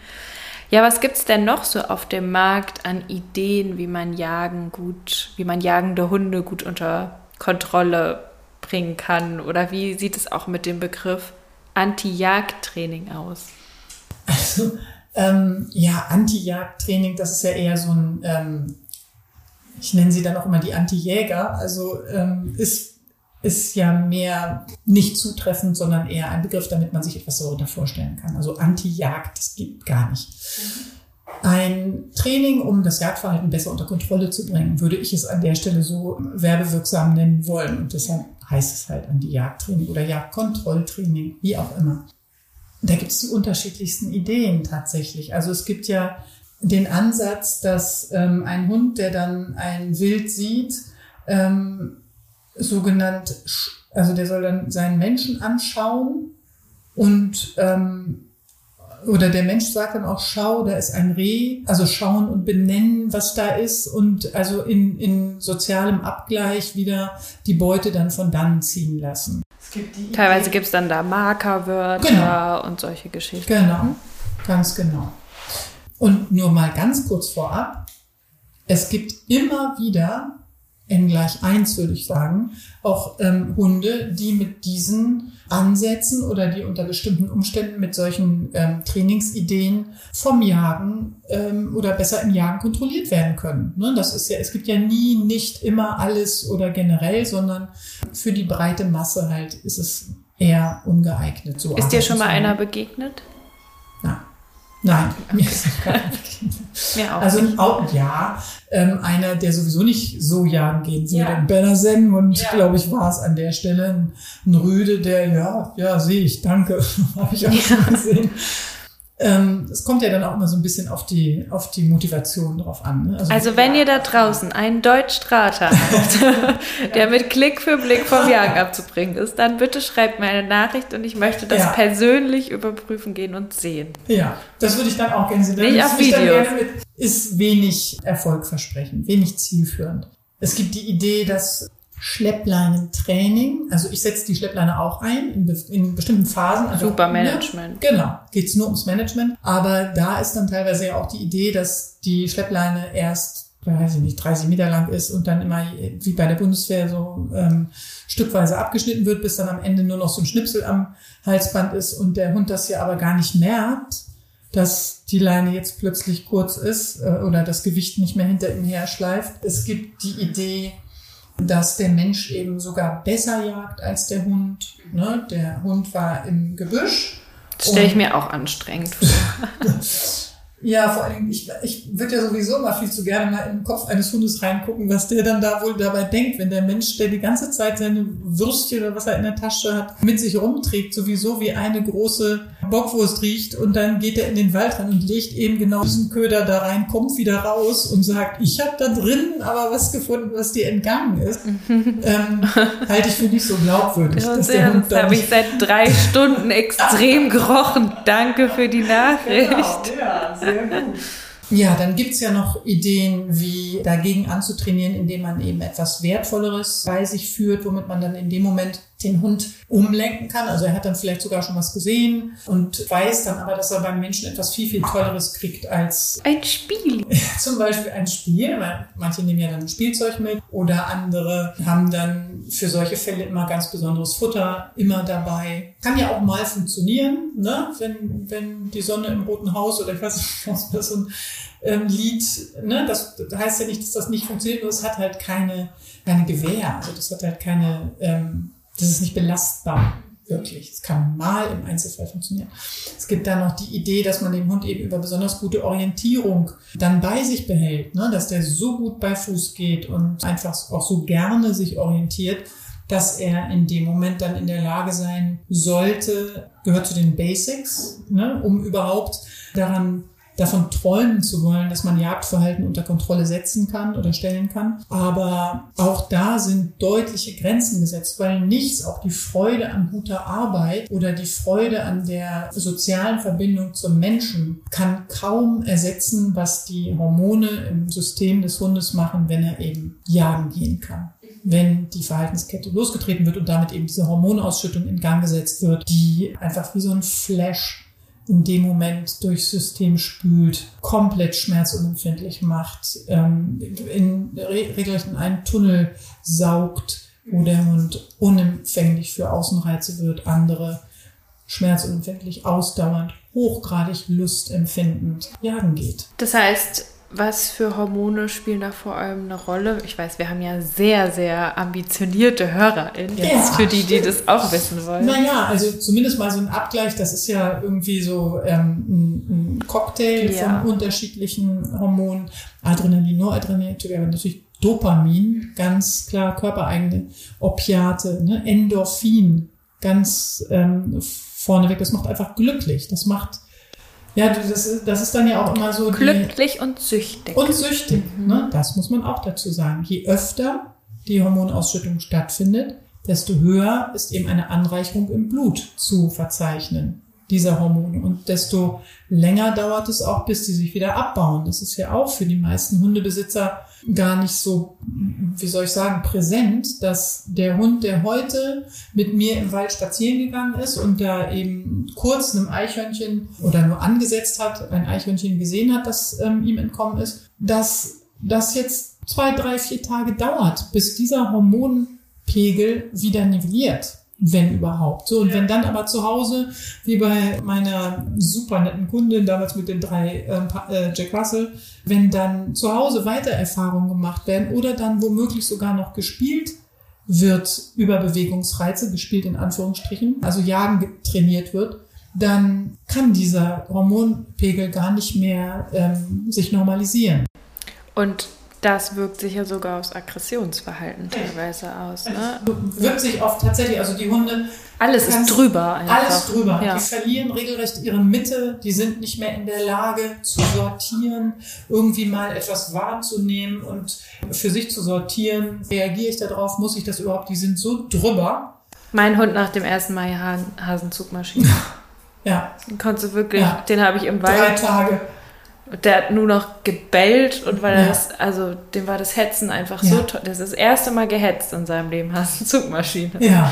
Ja, was gibt es denn noch so auf dem Markt an Ideen, wie man Jagen gut, wie man jagende Hunde gut unter Kontrolle bringen kann? Oder wie sieht es auch mit dem Begriff Anti-Jagd-Training aus? Also, ähm, ja, Anti-Jagd-Training, das ist ja eher so ein, ähm, ich nenne sie dann auch immer die Anti-Jäger, also ähm, ist, ist ja mehr nicht zutreffend, sondern eher ein Begriff, damit man sich etwas darunter vorstellen kann. Also Anti-Jagd, das gibt gar nicht. Ein Training, um das Jagdverhalten besser unter Kontrolle zu bringen, würde ich es an der Stelle so werbewirksam nennen wollen. Und deshalb heißt es halt Anti-Jagd-Training oder Jagdkontrolltraining, wie auch immer. Da gibt es die unterschiedlichsten Ideen tatsächlich. Also es gibt ja den Ansatz, dass ähm, ein Hund, der dann ein Wild sieht, ähm, sogenannt, also der soll dann seinen Menschen anschauen und ähm, oder der Mensch sagt dann auch, schau, da ist ein Reh, also schauen und benennen, was da ist und also in, in sozialem Abgleich wieder die Beute dann von dann ziehen lassen. Gibt Teilweise gibt es dann da Markerwörter genau. und solche Geschichten. Genau, ganz genau. Und nur mal ganz kurz vorab, es gibt immer wieder N gleich eins würde ich sagen, auch ähm, Hunde, die mit diesen Ansätzen oder die unter bestimmten Umständen mit solchen ähm, Trainingsideen vom Jagen ähm, oder besser im Jagen kontrolliert werden können. Ne? Das ist ja, es gibt ja nie nicht immer alles oder generell, sondern für die breite Masse halt ist es eher ungeeignet. So ist dir schon mal einer begegnet? Nein. Mir ist. Mir auch also nicht. auch, ja, ähm, einer, der sowieso nicht so jagen gehen würde, ja. Bennersen und ja. glaube ich war es an der Stelle ein, ein Rüde, der, ja, ja, sehe ich, danke, *laughs* habe ich auch ja. schon gesehen. Ähm, es kommt ja dann auch immer so ein bisschen auf die, auf die Motivation drauf an. Ne? Also, also, wenn ihr da draußen einen Deutschstrater habt, *laughs* der mit Klick für Blick vom Jagen abzubringen ist, dann bitte schreibt mir eine Nachricht und ich möchte das ja. persönlich überprüfen gehen und sehen. Ja, das würde ich dann auch gerne sehen. Nicht auf Videos. Ist wenig erfolgversprechend, wenig zielführend. Es gibt die Idee, dass Schleppleinentraining. Also ich setze die Schleppleine auch ein in, in bestimmten Phasen. Also, Super Management. Ja, genau, geht's nur ums Management. Aber da ist dann teilweise ja auch die Idee, dass die Schleppleine erst weiß ich nicht, 30 Meter lang ist und dann immer wie bei der Bundeswehr so ähm, stückweise abgeschnitten wird, bis dann am Ende nur noch so ein Schnipsel am Halsband ist und der Hund das ja aber gar nicht merkt, dass die Leine jetzt plötzlich kurz ist äh, oder das Gewicht nicht mehr hinter ihm her schleift. Es gibt die Idee, dass der Mensch eben sogar besser jagt als der Hund. Ne? Der Hund war im Gebüsch. Das stelle ich mir auch anstrengend vor. *laughs* Ja, vor allem, ich, ich würde ja sowieso mal viel zu gerne mal in den Kopf eines Hundes reingucken, was der dann da wohl dabei denkt, wenn der Mensch, der die ganze Zeit seine Würstchen oder was er in der Tasche hat, mit sich rumträgt, sowieso wie eine große Bockwurst riecht und dann geht er in den Wald rein und legt eben genau diesen Köder da rein, kommt wieder raus und sagt, ich habe da drin aber was gefunden, was dir entgangen ist, *laughs* ähm, halte ich für nicht so glaubwürdig. Ja, dass der Hund das habe ich seit drei Stunden extrem *laughs* gerochen. Danke für die Nachricht. Genau, ja, sehr gut. Ja, dann gibt's ja noch Ideen, wie dagegen anzutrainieren, indem man eben etwas Wertvolleres bei sich führt, womit man dann in dem Moment den Hund umlenken kann. Also er hat dann vielleicht sogar schon was gesehen und weiß dann aber, dass er beim Menschen etwas viel, viel Tolleres kriegt als ein Spiel. *laughs* Zum Beispiel ein Spiel. Manche nehmen ja dann ein Spielzeug mit oder andere haben dann für solche Fälle immer ganz besonderes Futter immer dabei. Kann ja auch mal funktionieren, ne? wenn, wenn die Sonne im Roten Haus oder ich weiß nicht, *laughs* was so ein ähm, Lied, ne? das heißt ja nicht, dass das nicht funktioniert, nur es hat halt keine, keine Gewähr. Also das hat halt keine ähm, das ist nicht belastbar, wirklich. Es kann mal im Einzelfall funktionieren. Es gibt dann noch die Idee, dass man den Hund eben über besonders gute Orientierung dann bei sich behält, ne? dass der so gut bei Fuß geht und einfach auch so gerne sich orientiert, dass er in dem Moment dann in der Lage sein sollte, gehört zu den Basics, ne? um überhaupt daran davon träumen zu wollen, dass man Jagdverhalten unter Kontrolle setzen kann oder stellen kann. Aber auch da sind deutliche Grenzen gesetzt, weil nichts, auch die Freude an guter Arbeit oder die Freude an der sozialen Verbindung zum Menschen kann kaum ersetzen, was die Hormone im System des Hundes machen, wenn er eben jagen gehen kann wenn die Verhaltenskette losgetreten wird und damit eben diese Hormonausschüttung in Gang gesetzt wird, die einfach wie so ein Flash in dem Moment durchs System spült, komplett schmerzunempfindlich macht, ähm, in, regelrecht in einen Tunnel saugt, wo der Hund unempfänglich für Außenreize wird, andere schmerzunempfindlich, ausdauernd, hochgradig lustempfindend jagen geht. Das heißt, was für Hormone spielen da vor allem eine Rolle? Ich weiß, wir haben ja sehr, sehr ambitionierte HörerInnen, jetzt ja, für die, die das auch wissen wollen. Naja, also zumindest mal so ein Abgleich, das ist ja irgendwie so ähm, ein, Cocktail ja. von unterschiedlichen Hormonen. Adrenalin, Noradrenalin, natürlich Dopamin, ganz klar körpereigene Opiate, ne? Endorphin, ganz ähm, vorneweg. Das macht einfach glücklich. Das macht ja, das ist, das ist dann ja auch immer so. Glücklich und süchtig. Und süchtig, mhm. ne? das muss man auch dazu sagen. Je öfter die Hormonausschüttung stattfindet, desto höher ist eben eine Anreicherung im Blut zu verzeichnen dieser Hormone. Und desto länger dauert es auch, bis die sich wieder abbauen. Das ist ja auch für die meisten Hundebesitzer gar nicht so, wie soll ich sagen, präsent, dass der Hund, der heute mit mir im Wald spazieren gegangen ist und da eben kurz einem Eichhörnchen oder nur angesetzt hat, ein Eichhörnchen gesehen hat, das ähm, ihm entkommen ist, dass das jetzt zwei, drei, vier Tage dauert, bis dieser Hormonpegel wieder nivelliert wenn überhaupt. So, und wenn dann aber zu Hause, wie bei meiner super netten Kundin damals mit den drei äh, äh, Jack Russell, wenn dann zu Hause weiter Erfahrungen gemacht werden oder dann womöglich sogar noch gespielt wird über Bewegungsreize, gespielt in Anführungsstrichen, also Jagen trainiert wird, dann kann dieser Hormonpegel gar nicht mehr ähm, sich normalisieren. Und das wirkt sich ja sogar aufs Aggressionsverhalten teilweise aus. Ne? Wirkt sich oft tatsächlich, also die Hunde. Alles ist drüber einfach. Alles drüber. Ja. Die verlieren regelrecht ihre Mitte, die sind nicht mehr in der Lage zu sortieren, irgendwie mal etwas wahrzunehmen und für sich zu sortieren. Reagiere ich darauf? Muss ich das überhaupt? Die sind so drüber. Mein Hund nach dem ersten Mal Hasenzugmaschine. ja. Den konntest du wirklich, ja. den habe ich im Wald. Drei Tage der hat nur noch gebellt und weil ja. das, also dem war das Hetzen einfach ja. so toll. Das ist das erste Mal gehetzt in seinem Leben, *laughs* hast eine Zugmaschine. Ja.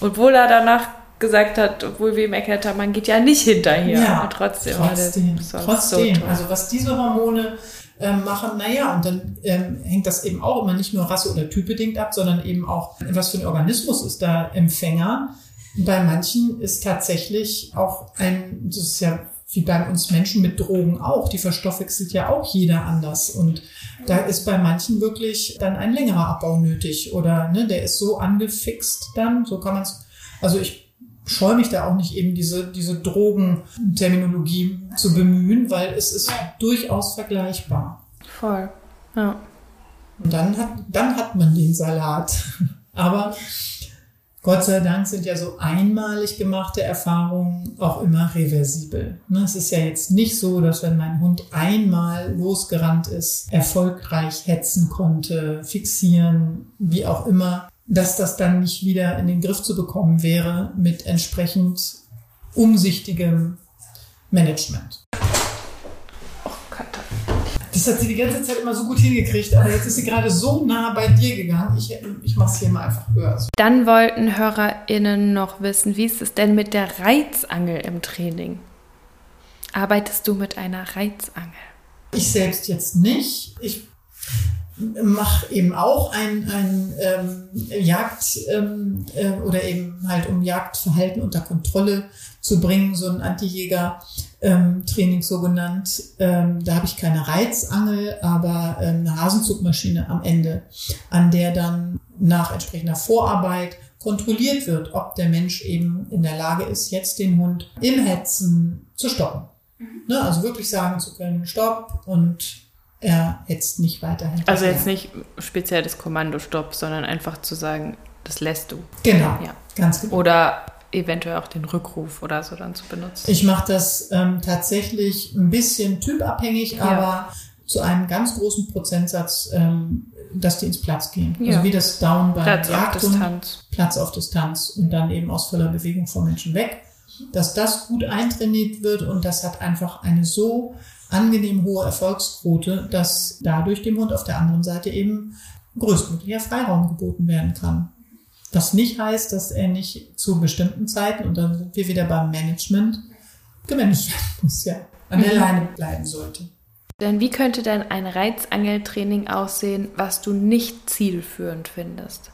Obwohl er danach gesagt hat, obwohl wir ihm erklärt haben, man geht ja nicht hinterher. Ja, und trotzdem. Trotzdem, trotzdem. So also was diese Hormone ähm, machen, naja, und dann ähm, hängt das eben auch immer nicht nur rasse- oder typbedingt ab, sondern eben auch, was für ein Organismus ist da Empfänger. Bei manchen ist tatsächlich auch ein, das ist ja wie bei uns Menschen mit Drogen auch. Die verstoffwechselt ja auch jeder anders. Und da ist bei manchen wirklich dann ein längerer Abbau nötig. Oder ne, der ist so angefixt dann, so kann man es. Also ich scheue mich da auch nicht eben diese, diese Drogenterminologie zu bemühen, weil es ist durchaus vergleichbar. Voll. Ja. Und dann hat, dann hat man den Salat. *laughs* Aber Gott sei Dank sind ja so einmalig gemachte Erfahrungen auch immer reversibel. Ne, es ist ja jetzt nicht so, dass wenn mein Hund einmal losgerannt ist, erfolgreich hetzen konnte, fixieren, wie auch immer, dass das dann nicht wieder in den Griff zu bekommen wäre mit entsprechend umsichtigem Management. Das hat sie die ganze Zeit immer so gut hingekriegt, aber jetzt ist sie gerade so nah bei dir gegangen. Ich, ich mache es hier mal einfach höher. Dann wollten HörerInnen noch wissen, wie ist es denn mit der Reizangel im Training? Arbeitest du mit einer Reizangel? Ich selbst jetzt nicht. Ich mache eben auch ein, ein ähm, Jagd ähm, äh, oder eben halt um Jagdverhalten unter Kontrolle zu bringen, so ein Antijäger-Training ähm, so genannt. Ähm, da habe ich keine Reizangel, aber ähm, eine Hasenzugmaschine am Ende, an der dann nach entsprechender Vorarbeit kontrolliert wird, ob der Mensch eben in der Lage ist, jetzt den Hund im Hetzen zu stoppen. Mhm. Ne, also wirklich sagen zu können, stopp und er hetzt nicht weiterhin. Also jetzt nicht speziell das Kommando stopp, sondern einfach zu sagen, das lässt du. Genau, ja. ganz genau. Oder eventuell auch den Rückruf oder so dann zu benutzen? Ich mache das ähm, tatsächlich ein bisschen typabhängig, ja. aber zu einem ganz großen Prozentsatz, ähm, dass die ins Platz gehen. Also ja. Also wie das Down bei Platz Jagdhund, auf Distanz. Platz auf Distanz und dann eben aus voller Bewegung vor Menschen weg. Dass das gut eintrainiert wird und das hat einfach eine so angenehm hohe Erfolgsquote, dass dadurch dem Hund auf der anderen Seite eben größtmöglicher Freiraum geboten werden kann. Was nicht heißt, dass er nicht zu bestimmten Zeiten, und dann sind wir wieder beim Management, gemanagt werden muss, ja, an der mhm. Leine bleiben sollte. Denn wie könnte denn ein Reizangeltraining aussehen, was du nicht zielführend findest?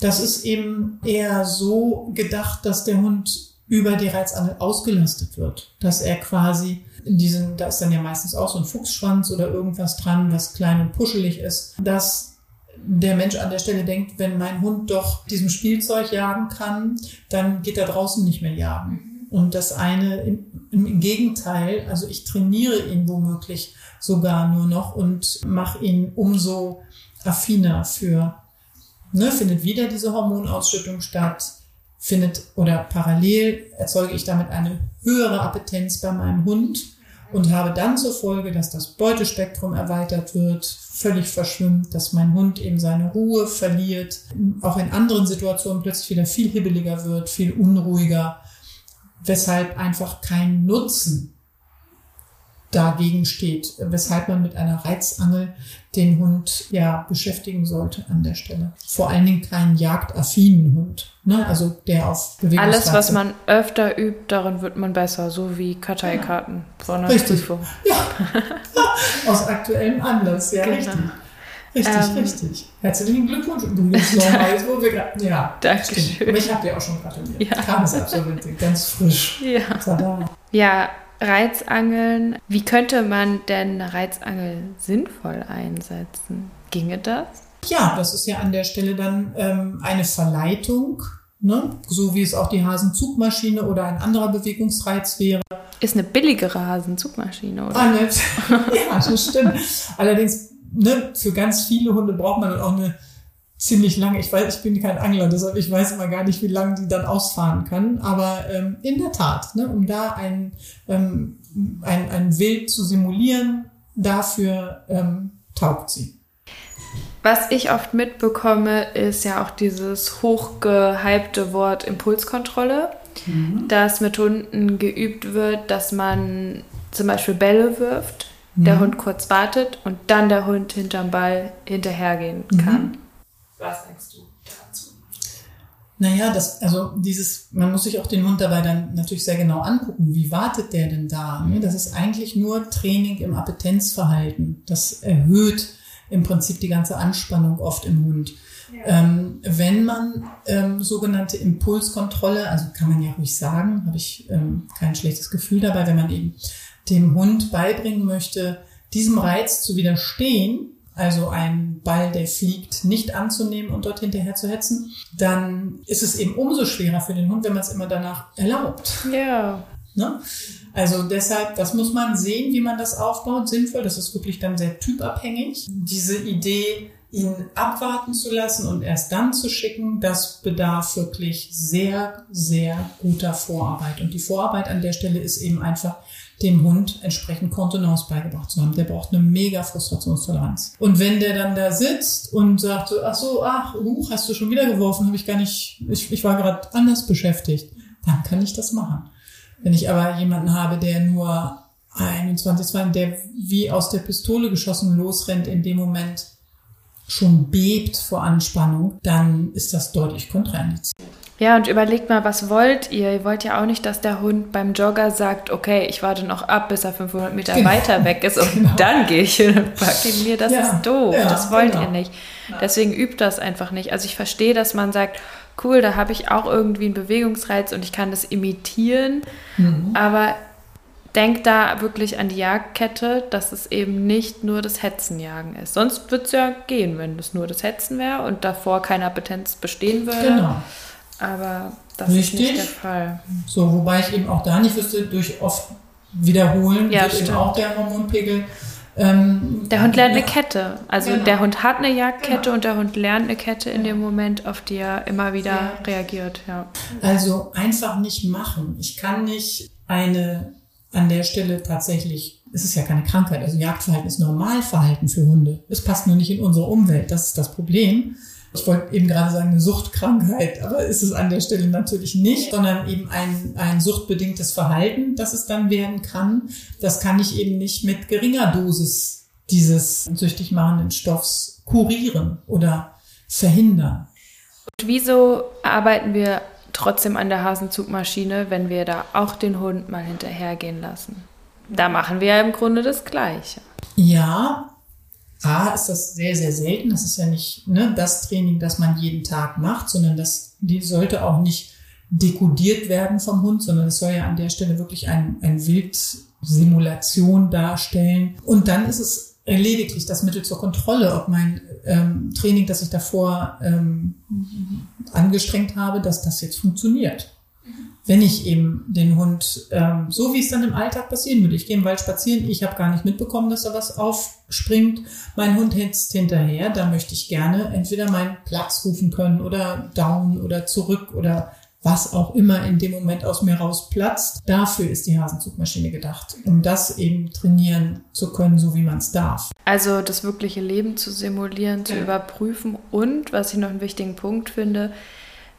Das ist eben eher so gedacht, dass der Hund über die Reizangel ausgelastet wird. Dass er quasi in diesen, da ist dann ja meistens auch so ein Fuchsschwanz oder irgendwas dran, was klein und puschelig ist, dass der Mensch an der Stelle denkt, wenn mein Hund doch diesem Spielzeug jagen kann, dann geht er draußen nicht mehr jagen. Und das eine im, im Gegenteil, also ich trainiere ihn womöglich sogar nur noch und mache ihn umso affiner für, ne, findet wieder diese Hormonausschüttung statt, findet oder parallel erzeuge ich damit eine höhere Appetenz bei meinem Hund und habe dann zur Folge, dass das Beutespektrum erweitert wird, völlig verschwimmt, dass mein Hund eben seine Ruhe verliert, auch in anderen Situationen plötzlich wieder viel hibbeliger wird, viel unruhiger, weshalb einfach kein Nutzen dagegen steht, weshalb man mit einer Reizangel den Hund ja beschäftigen sollte an der Stelle. Vor allen Dingen keinen jagdaffinen Hund, ne? also der auf Bewegung Alles, was man öfter übt, darin wird man besser, so wie Karteikarten ja. vor einer richtig. Prüfung. Ja. *laughs* Aus aktuellem Anlass, ja, genau. richtig. Richtig, ähm, richtig. Herzlichen Glückwunsch nochmal, *laughs* jetzt wo wir gerade, ja. Dankeschön. Aber ich habe dir auch schon gratuliert. Ja. Kam es absolut ganz frisch. Ja. Tada. Ja, Reizangeln. Wie könnte man denn eine Reizangel sinnvoll einsetzen? Ginge das? Ja, das ist ja an der Stelle dann ähm, eine Verleitung, ne? so wie es auch die Hasenzugmaschine oder ein anderer Bewegungsreiz wäre. Ist eine billigere Hasenzugmaschine, oder? Ah, *laughs* ne? ja, das stimmt. Allerdings, ne, für ganz viele Hunde braucht man auch eine ziemlich lange. Ich weiß, ich bin kein Angler, deshalb ich weiß immer gar nicht, wie lange die dann ausfahren kann. Aber ähm, in der Tat, ne, um da ein, ähm, ein, ein Wild zu simulieren, dafür ähm, taugt sie. Was ich oft mitbekomme, ist ja auch dieses hochgehypte Wort Impulskontrolle, mhm. dass mit Hunden geübt wird, dass man zum Beispiel Bälle wirft, mhm. der Hund kurz wartet und dann der Hund hinterm Ball hinterhergehen kann. Mhm. Was denkst du dazu? Naja, das, also dieses, man muss sich auch den Hund dabei dann natürlich sehr genau angucken. Wie wartet der denn da? Ne? Das ist eigentlich nur Training im Appetenzverhalten. Das erhöht im Prinzip die ganze Anspannung oft im Hund. Ja. Ähm, wenn man ähm, sogenannte Impulskontrolle, also kann man ja ruhig sagen, habe ich ähm, kein schlechtes Gefühl dabei, wenn man eben dem Hund beibringen möchte, diesem Reiz zu widerstehen, also einen Ball, der fliegt, nicht anzunehmen und dort hinterher zu hetzen, dann ist es eben umso schwerer für den Hund, wenn man es immer danach erlaubt. Ja. Ne? Also deshalb, das muss man sehen, wie man das aufbaut, sinnvoll. Das ist wirklich dann sehr typabhängig. Diese Idee, ihn abwarten zu lassen und erst dann zu schicken, das bedarf wirklich sehr, sehr guter Vorarbeit. Und die Vorarbeit an der Stelle ist eben einfach, dem Hund entsprechend Kontenance beigebracht zu haben. Der braucht eine mega Frustrationstoleranz. Und wenn der dann da sitzt und sagt so, ach so, ach, huch, hast du schon wieder geworfen, habe ich gar nicht, ich, ich war gerade anders beschäftigt, dann kann ich das machen. Wenn ich aber jemanden habe, der nur 21, 22, der wie aus der Pistole geschossen losrennt in dem Moment, schon bebt vor Anspannung, dann ist das deutlich kontraindiziert. Ja, und überlegt mal, was wollt ihr? Ihr wollt ja auch nicht, dass der Hund beim Jogger sagt, okay, ich warte noch ab, bis er 500 Meter genau. weiter weg ist und *laughs* genau. dann gehe ich in den packe mir. Das ja. ist doof. Ja, das wollt genau. ihr nicht. Deswegen übt das einfach nicht. Also ich verstehe, dass man sagt, cool, da habe ich auch irgendwie einen Bewegungsreiz und ich kann das imitieren. Mhm. Aber denkt da wirklich an die Jagdkette, dass es eben nicht nur das Hetzenjagen ist. Sonst würde es ja gehen, wenn es nur das Hetzen wäre und davor keine Appetenz bestehen würde. Genau. Aber das Richtig. ist nicht der Fall. So, wobei ich eben auch da nicht wüsste, durch oft wiederholen ja, wird stimmt. eben auch der Hormonpegel Ähm, der Hund lernt ja. eine Kette. Also genau. der Hund hat eine Jagdkette genau. und der Hund lernt eine Kette in dem Moment, auf die er immer wieder ja. reagiert. Ja. Also einfach nicht machen. Ich kann nicht eine an der Stelle tatsächlich, es ist ja keine Krankheit, also Jagdverhalten ist Normalverhalten für Hunde. Es passt nur nicht in unsere Umwelt, das ist das Problem. Ich wollte eben gerade sagen, eine Suchtkrankheit, aber ist es an der Stelle natürlich nicht, sondern eben ein, ein suchtbedingtes Verhalten, das es dann werden kann. Das kann ich eben nicht mit geringer Dosis dieses süchtig machenden Stoffs kurieren oder verhindern. Und wieso arbeiten wir trotzdem an der Hasenzugmaschine, wenn wir da auch den Hund mal hinterhergehen lassen? Da machen wir ja im Grunde das Gleiche. Ja, A ist das sehr, sehr selten. Das ist ja nicht ne, das Training, das man jeden Tag macht, sondern das die sollte auch nicht dekodiert werden vom Hund, sondern es soll ja an der Stelle wirklich ein, ein Wildsimulation darstellen. Und dann ist es lediglich das Mittel zur Kontrolle, ob mein ähm, Training, das ich davor ähm, angestrengt habe, dass das jetzt funktioniert. Wenn ich eben den Hund, ähm, so wie es dann im Alltag passieren würde, ich gehe im Wald spazieren, ich habe gar nicht mitbekommen, dass da was aufspringt, mein Hund hetzt hinterher, da möchte ich gerne entweder meinen Platz rufen können oder down oder zurück oder was auch immer in dem Moment aus mir rausplatzt. Dafür ist die Hasenzugmaschine gedacht, um das eben trainieren zu können, so wie man es darf. Also das wirkliche Leben zu simulieren, zu ja. überprüfen und, was ich noch einen wichtigen Punkt finde,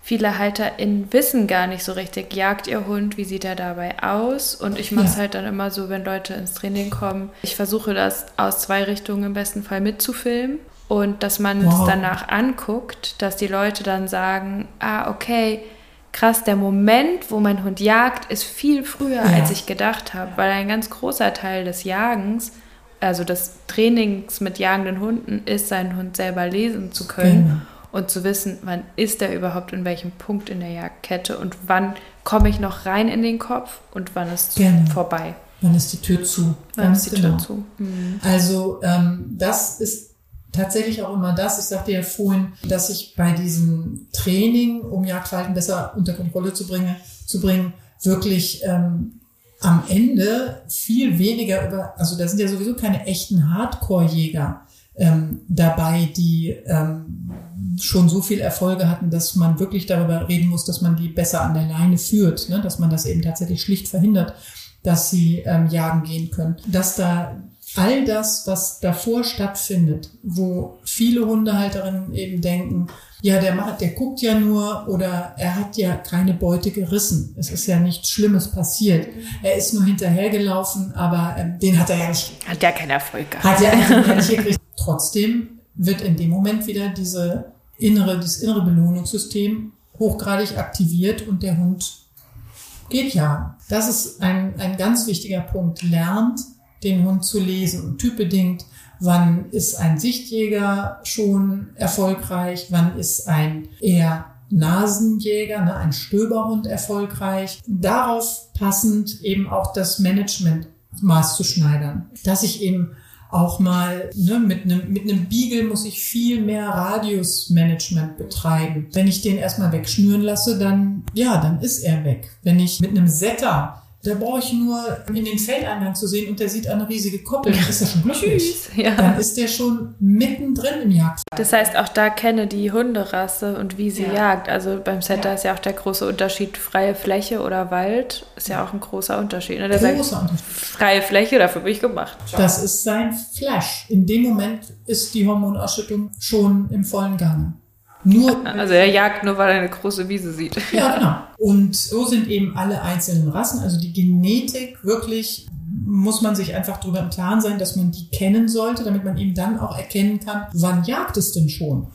viele HalterInnen wissen gar nicht so richtig, jagt ihr Hund, wie sieht er dabei aus? Und ich mache es ja. halt dann immer so, wenn Leute ins Training kommen. Ich versuche das aus zwei Richtungen im besten Fall mitzufilmen und dass man wow. es danach anguckt, dass die Leute dann sagen, ah, okay, krass, der Moment, wo mein Hund jagt, ist viel früher, ja. als ich gedacht habe, weil ein ganz großer Teil des Jagens, also des Trainings mit jagenden Hunden, ist, seinen Hund selber lesen zu können. Genau und zu wissen, wann ist er überhaupt in welchem Punkt in der Jagdkette und wann komme ich noch rein in den Kopf und wann ist Gerne. vorbei. Wann ist die Tür zu? Wann Ganz ist die genau. Tür zu? Mhm. Also ähm, das ist tatsächlich auch immer das. Ich sagte ja vorhin, dass ich bei diesem Training, um Jagdverhalten besser unter Kontrolle zu bringen, zu bringen, wirklich ähm, am Ende viel weniger über, also da sind ja sowieso keine echten Hardcore-Jäger ähm, dabei, die ähm, schon so viel Erfolge hatten, dass man wirklich darüber reden muss, dass man die besser an der Leine führt, ne? dass man das eben tatsächlich schlicht verhindert, dass sie ähm, jagen gehen können. Dass da all das, was davor stattfindet, wo viele Hundehalterinnen eben denken, ja, der macht, der guckt ja nur oder er hat ja keine Beute gerissen. Es ist ja nichts Schlimmes passiert. Er ist nur hinterhergelaufen, aber ähm, den hat er ja nicht. Hat ja keinen Erfolg gehabt. Hat ja nicht gekriegt. Trotzdem wird in dem Moment wieder diese innere, das innere Belohnungssystem hochgradig aktiviert und der Hund geht ja. Das ist ein, ein ganz wichtiger Punkt. Lernt, den Hund zu lesen und typbedingt, wann ist ein Sichtjäger schon erfolgreich, wann ist ein eher Nasenjäger, ne, ein Stöberhund erfolgreich. Darauf passend eben auch das Management maß zu schneidern. Dass ich eben auch mal ne, mit einem mit einem Beagle muss ich viel mehr Radiusmanagement betreiben. Wenn ich den erstmal wegschnüren lasse, dann ja, dann ist er weg. Wenn ich mit einem Setter da brauche ich nur in den Feldeingang zu sehen und der sieht eine riesige Koppel. Dann ist er schon glücklich. *laughs* ja. Dann ist der schon mittendrin im Jagd. Das heißt, auch da kenne die Hunderasse und wie sie ja. jagt. Also beim Setter ja. ist ja auch der große Unterschied freie Fläche oder Wald. Ist ja auch ein großer Unterschied. Ne? Der großer sagt, Unterschied. Freie Fläche, dafür bin ich gemacht. Das ist sein Flash. In dem Moment ist die Hormonausschüttung schon im vollen Gange. Nur, also er jagt nur, weil er eine große Wiese sieht. Ja, genau. Und so sind eben alle einzelnen Rassen, also die Genetik wirklich muss man sich einfach darüber im Klaren sein, dass man die kennen sollte, damit man eben dann auch erkennen kann, wann jagt es denn schon?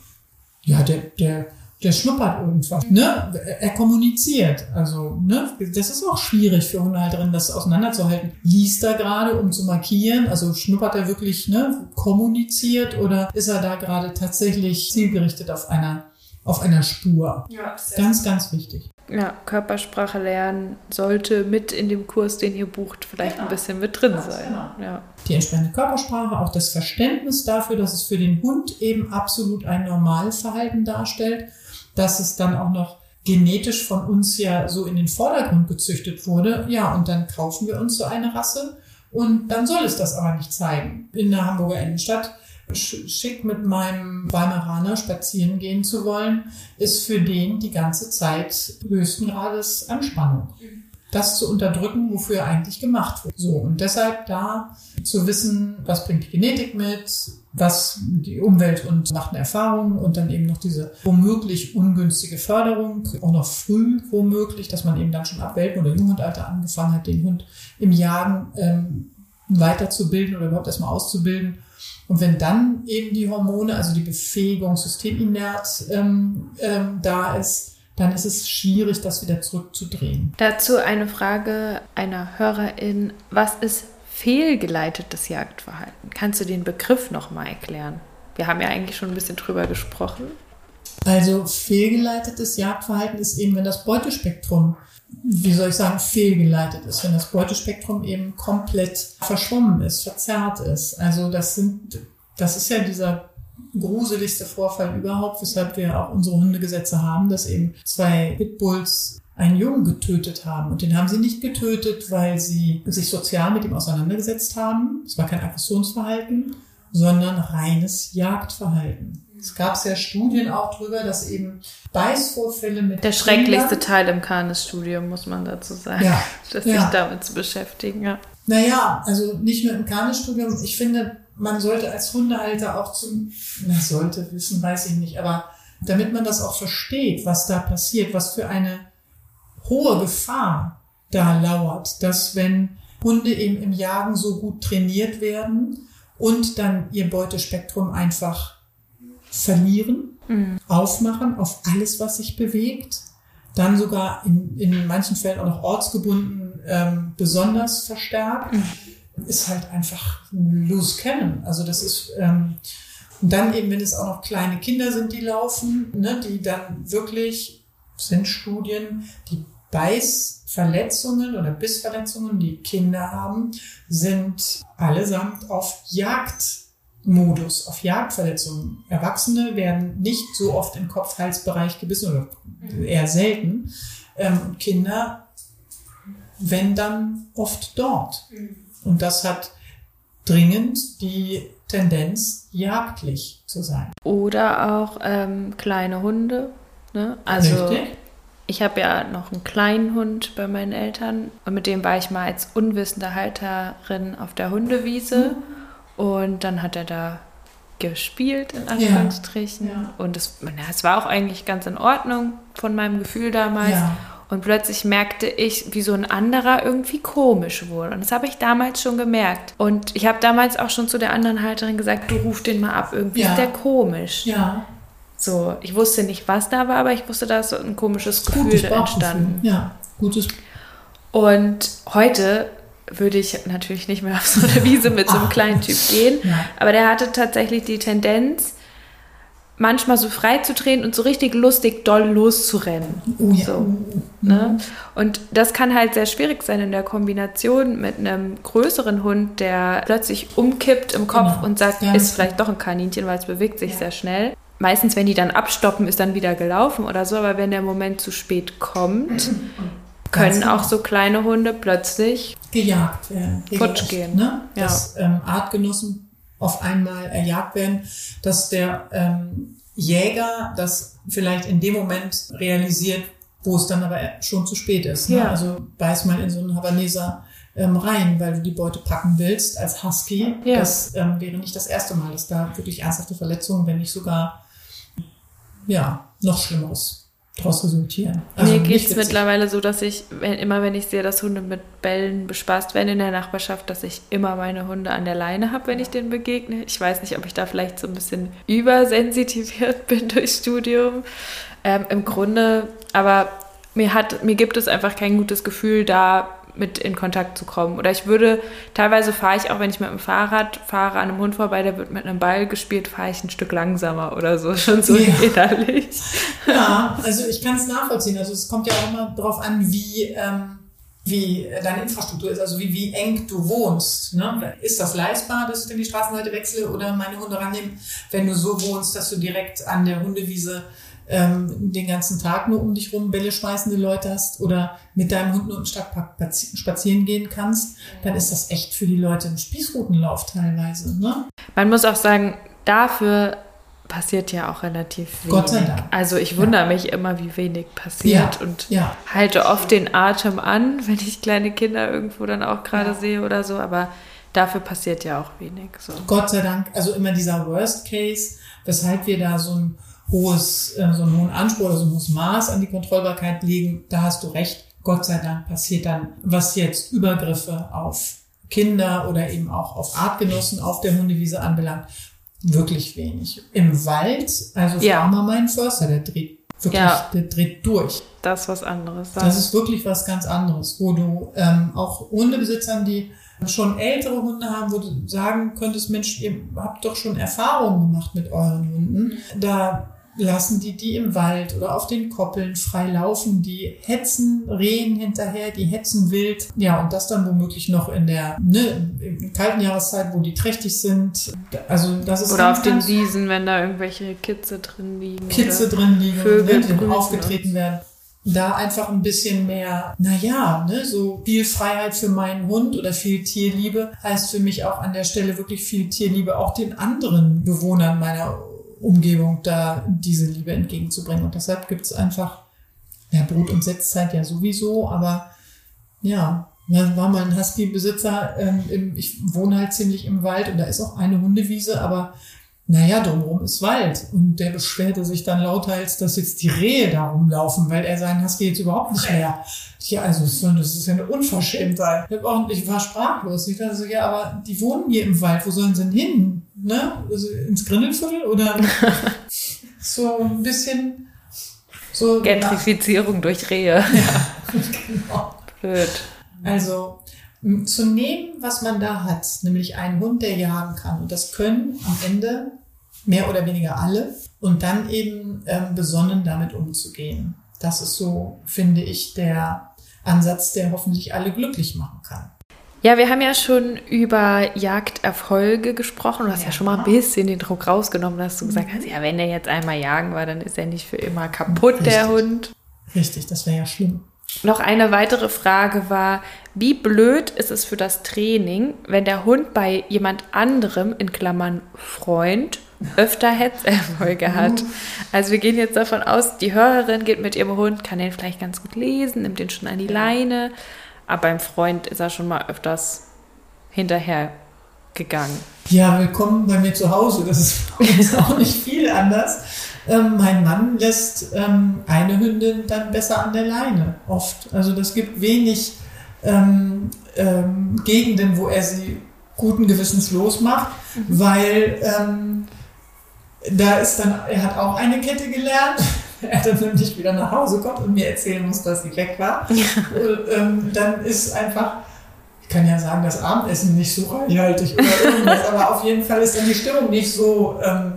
Ja, der, der der schnuppert irgendwas. Ne? Er kommuniziert. Also, ne? das ist auch schwierig für Hundehalterinnen, das auseinanderzuhalten. Liest er gerade, um zu markieren? Also schnuppert er wirklich, ne? kommuniziert oder ist er da gerade tatsächlich zielgerichtet auf einer, auf einer Spur? Ja, ganz, ganz wichtig. Ja, Körpersprache lernen sollte mit in dem Kurs, den ihr bucht, vielleicht genau. ein bisschen mit drin sein. Genau. Ja. Die entsprechende Körpersprache, auch das Verständnis dafür, dass es für den Hund eben absolut ein Normalverhalten darstellt dass es dann auch noch genetisch von uns ja so in den Vordergrund gezüchtet wurde. Ja, und dann kaufen wir uns so eine Rasse Und dann soll es das aber nicht zeigen. In der Hamburger Innenstadt schick mit meinem Weimaraner spazieren gehen zu wollen, ist für den die ganze Zeit höchsten Grades Anspannung. Das zu unterdrücken, wofür er eigentlich gemacht wird. So. Und deshalb da zu wissen, was bringt die Genetik mit, was die Umwelt und macht eine Erfahrung und dann eben noch diese womöglich ungünstige Förderung, auch noch früh womöglich, dass man eben dann schon ab Welpen- oder Jugendalter angefangen hat, den Hund im Jagen ähm, weiterzubilden oder überhaupt erstmal auszubilden. Und wenn dann eben die Hormone, also die Befähigung systeminert ähm, ähm, da ist, dann ist es schwierig, das wieder zurückzudrehen. Dazu eine Frage einer Hörerin. Was ist fehlgeleitetes Jagdverhalten? Kannst du den Begriff nochmal erklären? Wir haben ja eigentlich schon ein bisschen drüber gesprochen. Also fehlgeleitetes Jagdverhalten ist eben, wenn das Beutespektrum, wie soll ich sagen, fehlgeleitet ist, wenn das Beutespektrum eben komplett verschwommen ist, verzerrt ist. Also das sind, das ist ja dieser gruseligste Vorfall überhaupt, weshalb wir auch unsere Hundegesetze haben, dass eben zwei Pitbulls einen Jungen getötet haben. Und den haben sie nicht getötet, weil sie sich sozial mit ihm auseinandergesetzt haben. Es war kein Aggressionsverhalten, sondern reines Jagdverhalten. Es gab ja Studien auch drüber, dass eben Beißvorfälle mit Der schrecklichste Kindern, Teil im Kanis-Studium, muss man dazu sagen, ja, *laughs* dass ja. sich damit zu beschäftigen. Ja. Naja, also nicht nur im Kanis-Studium. Ich finde, man sollte als Hundehalter auch zum, na, sollte wissen, weiß ich nicht, aber damit man das auch versteht, was da passiert, was für eine hohe Gefahr da lauert, dass wenn Hunde eben im Jagen so gut trainiert werden und dann ihr Beutespektrum einfach verlieren, mhm. aufmachen auf alles, was sich bewegt, dann sogar in, in manchen Fällen auch noch ortsgebunden ähm, besonders verstärkt, mhm. Ist halt einfach loose cannon. Also das ist ähm, und dann eben, wenn es auch noch kleine Kinder sind, die laufen, ne, die dann wirklich sind Studien, die Beißverletzungen oder Bissverletzungen, die Kinder haben, sind allesamt auf Jagdmodus, auf Jagdverletzungen. Erwachsene werden nicht so oft im Kopf-Hals-Bereich gebissen oder eher selten. Ähm, Kinder, wenn dann oft dort. Und das hat dringend die Tendenz, jagdlich zu sein. Oder auch ähm, kleine Hunde. Ne? Also Richtig ich habe ja noch einen kleinen Hund bei meinen Eltern und mit dem war ich mal als unwissende Halterin auf der Hundewiese mhm. und dann hat er da gespielt, in Anführungsstrichen. Ja. Ja. Und es, es war auch eigentlich ganz in Ordnung von meinem Gefühl damals. Ja. Und plötzlich merkte ich, wie so ein anderer irgendwie komisch wurde. Und das habe ich damals schon gemerkt. Und ich habe damals auch schon zu der anderen Halterin gesagt, du ruf den mal ab, irgendwie ist der komisch. Ja. So, ich wusste nicht, was da war, aber ich wusste, da ist so ein komisches Gefühl Gutes entstanden. Ja, gutes. Und heute würde ich natürlich nicht mehr auf so eine Wiese mit so einem kleinen Typ gehen, ja. aber der hatte tatsächlich die Tendenz, manchmal so frei zu drehen und so richtig lustig doll loszurennen. Oh ja. so, ne? Und das kann halt sehr schwierig sein in der Kombination mit einem größeren Hund, der plötzlich umkippt im Kopf genau. und sagt, ist vielleicht doch ein Kaninchen, weil es bewegt sich ja. sehr schnell meistens, wenn die dann abstoppen, ist dann wieder gelaufen oder so, aber wenn der Moment zu spät kommt, *clears throat* können auch so kleine Hunde plötzlich gejagt werden. Futsch gehen. Ne? Ja. Dass ähm, Artgenossen auf einmal erjagt werden, dass der ähm, Jäger das vielleicht in dem Moment realisiert, wo es dann aber schon zu spät ist. Ne? Ja. Also beiß mal in so einen Havaneser ähm, rein, weil du die Beute packen willst als Husky. Ja. Das ähm, wäre nicht das erste Mal, dass da wirklich ernsthafte Verletzungen, wenn nicht sogar ja, noch Schlimmeres daraus resultieren. Also Mir geht es mittlerweile so, dass ich, wenn, immer wenn ich sehe, dass Hunde mit Bällen bespaßt werden in der Nachbarschaft, dass ich immer meine Hunde an der Leine habe, wenn ich denen begegne. Ich weiß nicht, ob ich da vielleicht so ein bisschen übersensitiviert *laughs* bin durchs Studium. Ähm, Im Grunde, aber mir, hat, mir gibt es einfach kein gutes Gefühl, da mit in Kontakt zu kommen. Oder ich würde, teilweise fahre ich auch, wenn ich mit dem Fahrrad fahre an einem Hund vorbei, der wird mit einem Ball gespielt, fahre ich ein Stück langsamer oder so, *laughs* schon so ja. innerlich. Ja, also ich kann es nachvollziehen. Also es kommt ja auch immer darauf an, wie, ähm, wie deine Infrastruktur ist, also wie, wie eng du wohnst. Ne? Ist das leistbar, dass ich dann die Straßenseite wechsle oder meine Hunde rannehmen, wenn du so wohnst, dass du direkt an der Hundewiese ähm, den ganzen Tag nur um dich rum Bälle schmeißende Leute hast oder mit deinem Hund nur im Stadtpark spazieren gehen kannst, dann ist das echt für die Leute ein Spießrutenlauf teilweise. Ne? Man muss auch sagen, dafür passiert ja auch relativ wenig. Gott sei Dank. Also ich wundere ja. mich immer, wie wenig passiert ja. und ja. halte oft den Atem an, *laughs* wenn ich kleine Kinder irgendwo dann auch gerade sehe oder so, aber dafür passiert ja auch wenig. So. Gott sei Dank, also immer dieser Worst Case, weshalb wir da so ein hohes, äh, so einen hohen Anspruch oder so ein hohes Maß an die Kontrollbarkeit legen, da hast du recht. Gott sei Dank passiert dann, was jetzt Übergriffe auf Kinder oder eben auch auf Artgenossen auf der Hundewiese anbelangt, wirklich wenig. Im Wald, also ja. frag mal meinen Förster, der dreht wirklich, ja. der dreht durch. Das ist was anderes. Das ist wirklich was ganz anderes, wo du ähm, auch Hundebesitzern, die schon ältere Hunde haben, wo du sagen könntest, Mensch, ihr habt doch schon Erfahrungen gemacht mit euren Hunden. Da lassen die die im Wald oder auf den Koppeln frei laufen, die hetzen Rehen hinterher, die hetzen wild. Ja, und das dann womöglich noch in der ne, in kalten Jahreszeit, wo die trächtig sind. Also das ist oder auf den Wiesen, wenn da irgendwelche Kitze drin liegen. Kitze drin liegen, Vögel die aufgetreten werden da einfach ein bisschen mehr, naja, ne, so viel Freiheit für meinen Hund oder viel Tierliebe heißt für mich auch an der Stelle wirklich viel Tierliebe auch den anderen Bewohnern meiner Umgebung da diese Liebe entgegenzubringen. Und deshalb gibt es einfach, ja, Brut- und Setzzeit ja sowieso, aber ja, da war mal ein Husky-Besitzer, ähm, ich wohne halt ziemlich im Wald und da ist auch eine Hundewiese, aber naja, drumherum ist Wald. Und der beschwerte sich dann lauthals, dass jetzt die Rehe da rumlaufen, weil er seinen Husky jetzt überhaupt nicht mehr. Ja, also das ist ja eine Unverschämtheit. Ich war sprachlos. Ich dachte so, ja, aber die wohnen hier im Wald, wo sollen sie denn hin? Ne? Also ins Grindelviertel oder *laughs* so ein bisschen so. Gentrifizierung nach. durch Rehe. Ja, *laughs* genau. Blöd. Also, zu nehmen, was man da hat, nämlich einen Hund, der jagen kann. Und das können am Ende mehr oder weniger alle. Und dann eben ähm, besonnen damit umzugehen. Das ist so, finde ich, der Ansatz, der hoffentlich alle glücklich machen kann. Ja, wir haben ja schon über Jagderfolge gesprochen. Du hast ja, ja schon mal ein bisschen den Druck rausgenommen, dass du gesagt hast, ja, wenn er jetzt einmal jagen war, dann ist er nicht für immer kaputt, Richtig. der Hund. Richtig, das wäre ja schlimm. Noch eine weitere Frage war, wie blöd ist es für das Training, wenn der Hund bei jemand anderem, in Klammern Freund, öfter Hetzerfolge hat? *laughs* Also wir gehen jetzt davon aus, die Hörerin geht mit ihrem Hund, kann den vielleicht ganz gut lesen, nimmt den schon an die Leine, aber beim Freund ist er schon mal öfters hinterher gegangen. Ja, willkommen bei mir zu Hause. Das ist auch nicht viel anders. Ähm, mein Mann lässt ähm, eine Hündin dann besser an der Leine, oft. Also das gibt wenig ähm, ähm Gegenden, wo er sie guten Gewissens losmacht, mhm. weil ähm, da ist dann, er hat auch eine Kette gelernt. *laughs* er dann nämlich wieder nach Hause kommt und mir erzählen muss, dass sie weg war. Ja. Ähm, dann ist einfach ich kann ja sagen, das Abendessen nicht so reichhaltig oder irgendwas, aber auf jeden Fall ist dann die Stimmung nicht so ähm,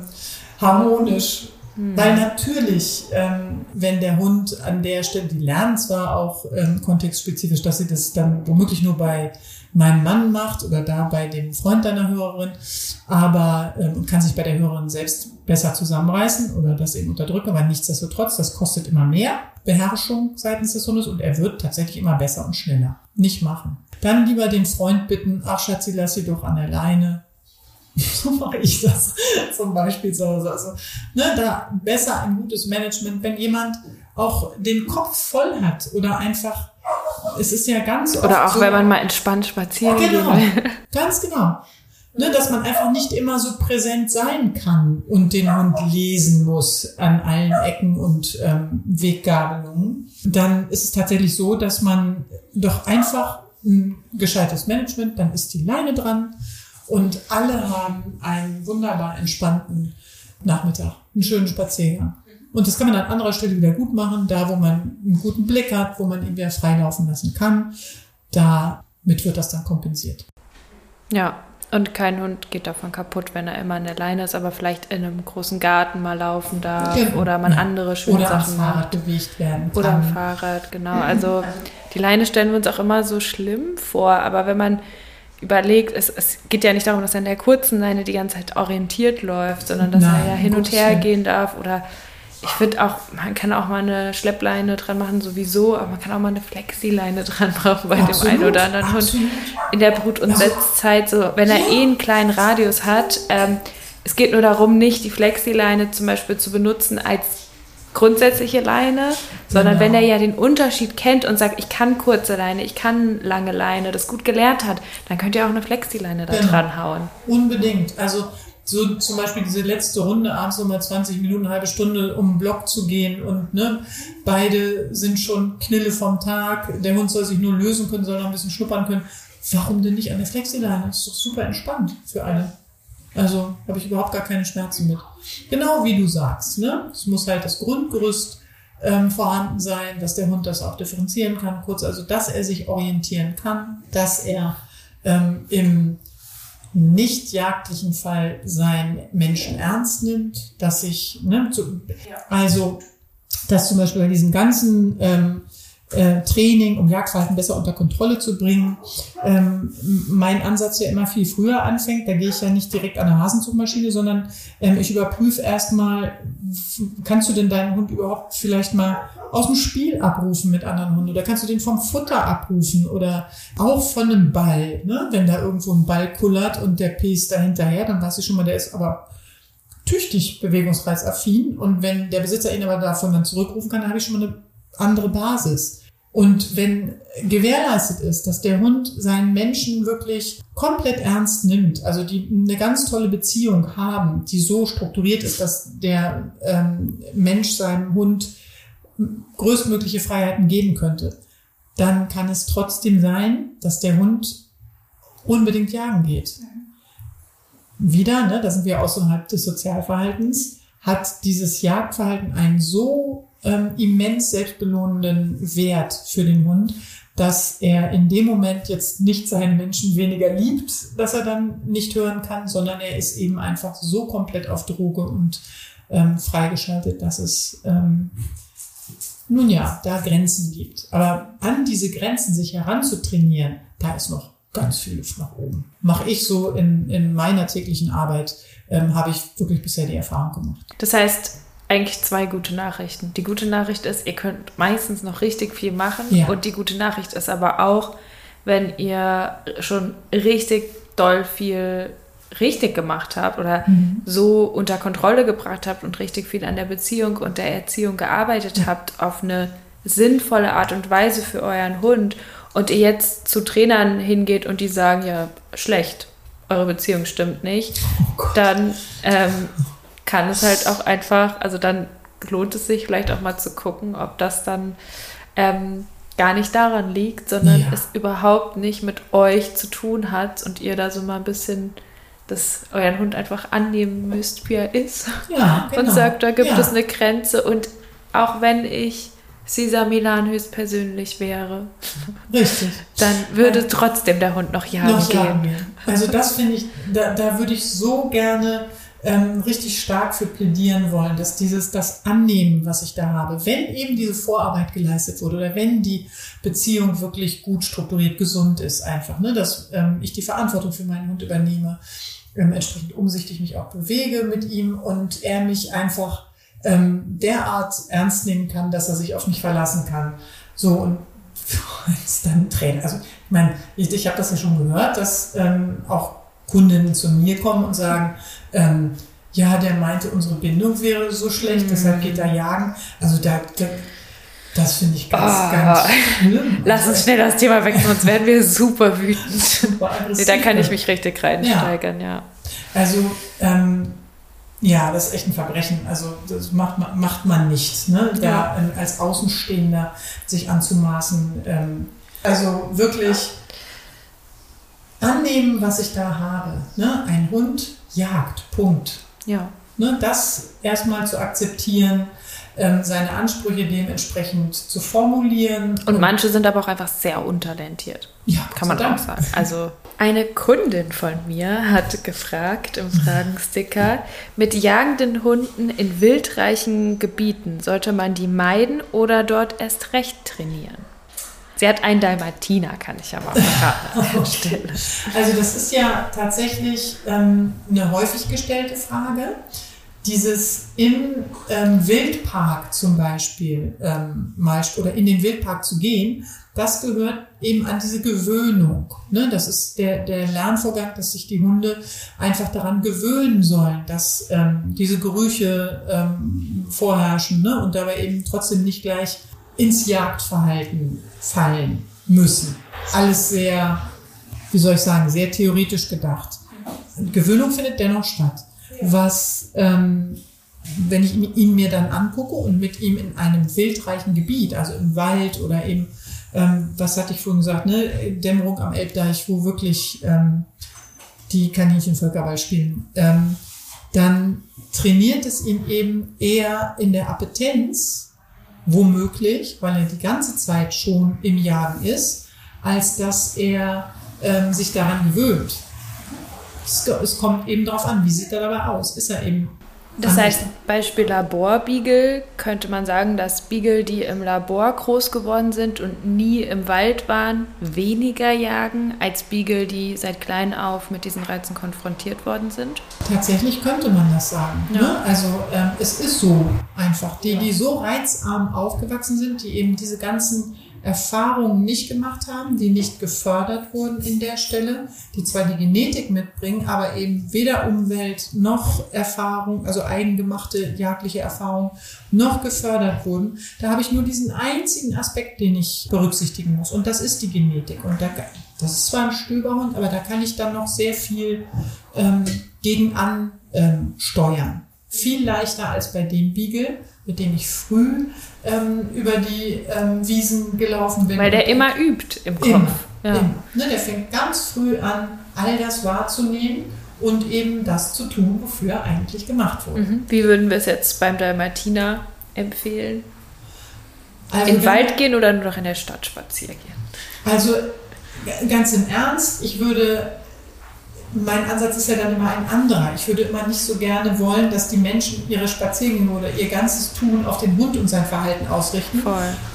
harmonisch. Mhm. Weil natürlich, ähm, wenn der Hund an der Stelle, die lernen zwar auch ähm, kontextspezifisch, dass sie das dann womöglich nur bei meinem Mann macht oder da bei dem Freund deiner Hörerin, aber ähm, kann sich bei der Hörerin selbst besser zusammenreißen oder das eben unterdrücken, aber nichtsdestotrotz, das kostet immer mehr Beherrschung seitens des Hundes und er wird tatsächlich immer besser und schneller. Nicht machen. Dann lieber den Freund bitten, ach Schatzi, lass sie doch an der Leine. *laughs* So mache ich das zum Beispiel zu Hause. Also, ne, da besser ein gutes Management, wenn jemand auch den Kopf voll hat oder einfach, es ist ja ganz Oder auch so, wenn man mal entspannt spazieren geht. Genau, *laughs* ganz genau. Ne, dass man einfach nicht immer so präsent sein kann und den Hund lesen muss an allen Ecken und ähm, Weggabelungen, dann ist es tatsächlich so, dass man doch einfach ein gescheites Management, dann ist die Leine dran und alle haben einen wunderbar entspannten Nachmittag, einen schönen Spaziergang. Und das kann man an anderer Stelle wieder gut machen, da wo man einen guten Blick hat, wo man ihn wieder freilaufen lassen kann. Damit wird das dann kompensiert. Ja, und kein Hund geht davon kaputt, wenn er immer an der Leine ist, aber vielleicht in einem großen Garten mal laufen darf genau. oder man andere schöne oder Sachen am Fahrrad macht. bewegt werden kann. Oder am Fahrrad, genau. Also *laughs* die Leine stellen wir uns auch immer so schlimm vor, aber wenn man überlegt, es, es geht ja nicht darum, dass er in der kurzen Leine die ganze Zeit orientiert läuft, sondern dass Nein, er ja hin und her gehen darf oder ich finde auch, man kann auch mal eine Schleppleine dran machen, sowieso, aber man kann auch mal eine Flexileine dran machen bei absolut, dem einen oder anderen absolut. Hund in der Brut- und Setzzeit. So, wenn er ja. eh einen kleinen Radius hat, ähm, es geht nur darum, nicht die Flexileine zum Beispiel zu benutzen als grundsätzliche Leine, sondern genau. wenn er ja den Unterschied kennt und sagt, ich kann kurze Leine, ich kann lange Leine, das gut gelernt hat, dann könnt ihr auch eine Flexileine da genau. dran hauen. Unbedingt. Also so zum Beispiel diese letzte Runde, abends nochmal 20 Minuten, eine halbe Stunde um den Block zu gehen und ne, beide sind schon Knille vom Tag, der Hund soll sich nur lösen können, soll noch ein bisschen schnuppern können. Warum denn nicht der Flexileine? Das ist doch super entspannt für alle. Also habe ich überhaupt gar keine Schmerzen mit. Genau wie du sagst, ne? Es muss halt das Grundgerüst ähm, vorhanden sein, dass der Hund das auch differenzieren kann, kurz, also dass er sich orientieren kann, dass er ähm, im nicht jagdlichen Fall sein Menschen ernst nimmt, dass ich, ne, zu, also, dass zum Beispiel bei diesen ganzen ähm, äh, Training, um Jagdverhalten besser unter Kontrolle zu bringen, ähm, mein Ansatz ja immer viel früher anfängt. Da gehe ich ja nicht direkt an eine Hasenzugmaschine, sondern ähm, ich überprüfe erstmal, kannst du denn deinen Hund überhaupt vielleicht mal aus dem Spiel abrufen mit anderen Hunden oder kannst du den vom Futter abrufen oder auch von einem Ball, ne? wenn da irgendwo ein Ball kullert und der P ist da hinterher, dann weißt du schon mal, der ist aber tüchtig bewegungsreizaffin und wenn der Besitzer ihn aber davon dann zurückrufen kann, dann habe ich schon mal eine andere Basis. Und wenn gewährleistet ist, dass der Hund seinen Menschen wirklich komplett ernst nimmt, also die eine ganz tolle Beziehung haben, die so strukturiert ist, dass der ähm, Mensch seinem Hund größtmögliche Freiheiten geben könnte, dann kann es trotzdem sein, dass der Hund unbedingt jagen geht. Wieder, ne, da sind wir außerhalb des Sozialverhaltens, hat dieses Jagdverhalten einen so ähm, immens selbstbelohnenden Wert für den Hund, dass er in dem Moment jetzt nicht seinen Menschen weniger liebt, dass er dann nicht hören kann, sondern er ist eben einfach so komplett auf Droge und ähm, freigeschaltet, dass es ähm, nun ja, da Grenzen gibt. Aber an diese Grenzen sich heranzutrainieren, da ist noch ganz viel Luft nach oben. Mache ich so in, in meiner täglichen Arbeit, ähm, habe ich wirklich bisher die Erfahrung gemacht. Das heißt, eigentlich zwei gute Nachrichten. Die gute Nachricht ist, ihr könnt meistens noch richtig viel machen. Ja. Und die gute Nachricht ist aber auch, wenn ihr schon richtig doll viel richtig gemacht habt oder mhm. so unter Kontrolle gebracht habt und richtig viel an der Beziehung und der Erziehung gearbeitet ja. habt auf eine sinnvolle Art und Weise für euren Hund und ihr jetzt zu Trainern hingeht und die sagen, ja, schlecht, eure Beziehung stimmt nicht, oh dann ähm, kann es halt auch einfach, also dann lohnt es sich vielleicht auch mal zu gucken, ob das dann ähm, gar nicht daran liegt, sondern ja. es überhaupt nicht mit euch zu tun hat und ihr da so mal ein bisschen dass euren Hund einfach annehmen müsst, wie er ist. Ja, *laughs* genau. Und sagt, da gibt ja. es eine Grenze. Und auch wenn ich Cesar Milan höchstpersönlich wäre, Richtig. dann würde trotzdem der Hund noch jagen noch gehen. gehen. Also das finde ich, da, da würde ich so gerne ähm, richtig stark für plädieren wollen, dass dieses, das Annehmen, was ich da habe, wenn eben diese Vorarbeit geleistet wurde oder wenn die Beziehung wirklich gut strukturiert, gesund ist, einfach, ne, dass ähm, ich die Verantwortung für meinen Hund übernehme, ähm, entsprechend umsichtig mich auch bewege mit ihm und er mich einfach ähm, derart ernst nehmen kann, dass er sich auf mich verlassen kann. So und *laughs* ist dann Trainer. Also ich meine, ich, ich habe das ja schon gehört, dass ähm, auch Kundinnen zu mir kommen und sagen, ähm, ja, der meinte, unsere Bindung wäre so schlecht, mhm. deshalb geht er jagen. Also da, da das finde ich ganz, oh. ganz schlimm. Lass uns schnell das Thema weg, sonst werden wir super wütend. Super nee, da kann ich mich richtig reinsteigern, ja. ja. Also, ähm, ja, das ist echt ein Verbrechen. Also, das macht man, macht man nicht, ne? da ja. ähm, als Außenstehender sich anzumaßen. Ähm, also wirklich annehmen, was ich da habe. Ne? Ein Hund jagt, Punkt. Ja. Ne? Das erstmal zu akzeptieren ähm, seine Ansprüche dementsprechend zu formulieren. Und, und manche sind aber auch einfach sehr untalentiert. Ja, kann man auch sagen. Also eine Kundin von mir hat gefragt im Fragensticker, mit jagenden Hunden in wildreichen Gebieten sollte man die meiden oder dort erst recht trainieren? Sie hat einen Dalmatiner, kann ich ja mal verraten an der *laughs* Stelle. Also das ist ja tatsächlich ähm, eine häufig gestellte Frage. dieses im ähm, Wildpark zum Beispiel ähm, mal oder in den Wildpark zu gehen, das gehört eben an diese Gewöhnung. Ne? Das ist der, der Lernvorgang, dass sich die Hunde einfach daran gewöhnen sollen, dass ähm, diese Gerüche ähm, vorherrschen ne? und dabei eben trotzdem nicht gleich ins Jagdverhalten fallen müssen. Alles sehr, wie soll ich sagen, sehr theoretisch gedacht. Gewöhnung findet dennoch statt. Was, ähm, wenn ich ihn mir dann angucke und mit ihm in einem wildreichen Gebiet, also im Wald oder eben ähm, was hatte ich vorhin gesagt, ne? Dämmerung am Elbdeich, wo wirklich ähm, die Kaninchen Völkerball spielen, ähm, dann trainiert es ihn eben eher in der Appetenz, womöglich, weil er die ganze Zeit schon im Jagen ist, als dass er ähm, sich daran gewöhnt. Es, es kommt eben darauf an, wie sieht er dabei aus? Ist er eben das heißt, Beispiel Laborbeagle könnte man sagen, dass Beagle, die im Labor groß geworden sind und nie im Wald waren, weniger jagen als Beagle, die seit klein auf mit diesen Reizen konfrontiert worden sind? Tatsächlich könnte man das sagen. Ja. Ne? Also ähm, es ist so einfach. Die, die so reizarm aufgewachsen sind, die eben diese ganzen Erfahrungen nicht gemacht haben, die nicht gefördert wurden in der Stelle, die zwar die Genetik mitbringen, aber eben weder Umwelt noch Erfahrung, also eigengemachte jagdliche Erfahrung, noch gefördert wurden. Da habe ich nur diesen einzigen Aspekt, den ich berücksichtigen muss. Und das ist die Genetik. Und da, das ist zwar ein Stöberhund, aber da kann ich dann noch sehr viel ähm, gegen ansteuern. Ähm, viel leichter als bei dem Beagle, mit dem ich früh ähm, über die ähm, Wiesen gelaufen bin. Weil der immer übt im Kopf. Immer, ja. immer. Ne, der fängt ganz früh an, all das wahrzunehmen und eben das zu tun, wofür er eigentlich gemacht wurde. Mhm. Wie würden wir es jetzt beim Dalmatiner empfehlen? Also in den Wald gehen oder nur noch in der Stadt spazieren gehen? Also ganz im Ernst, ich würde mein Ansatz ist ja dann immer ein anderer. Ich würde immer nicht so gerne wollen, dass die Menschen ihre Spaziergänge oder ihr ganzes Tun auf den Hund und sein Verhalten ausrichten,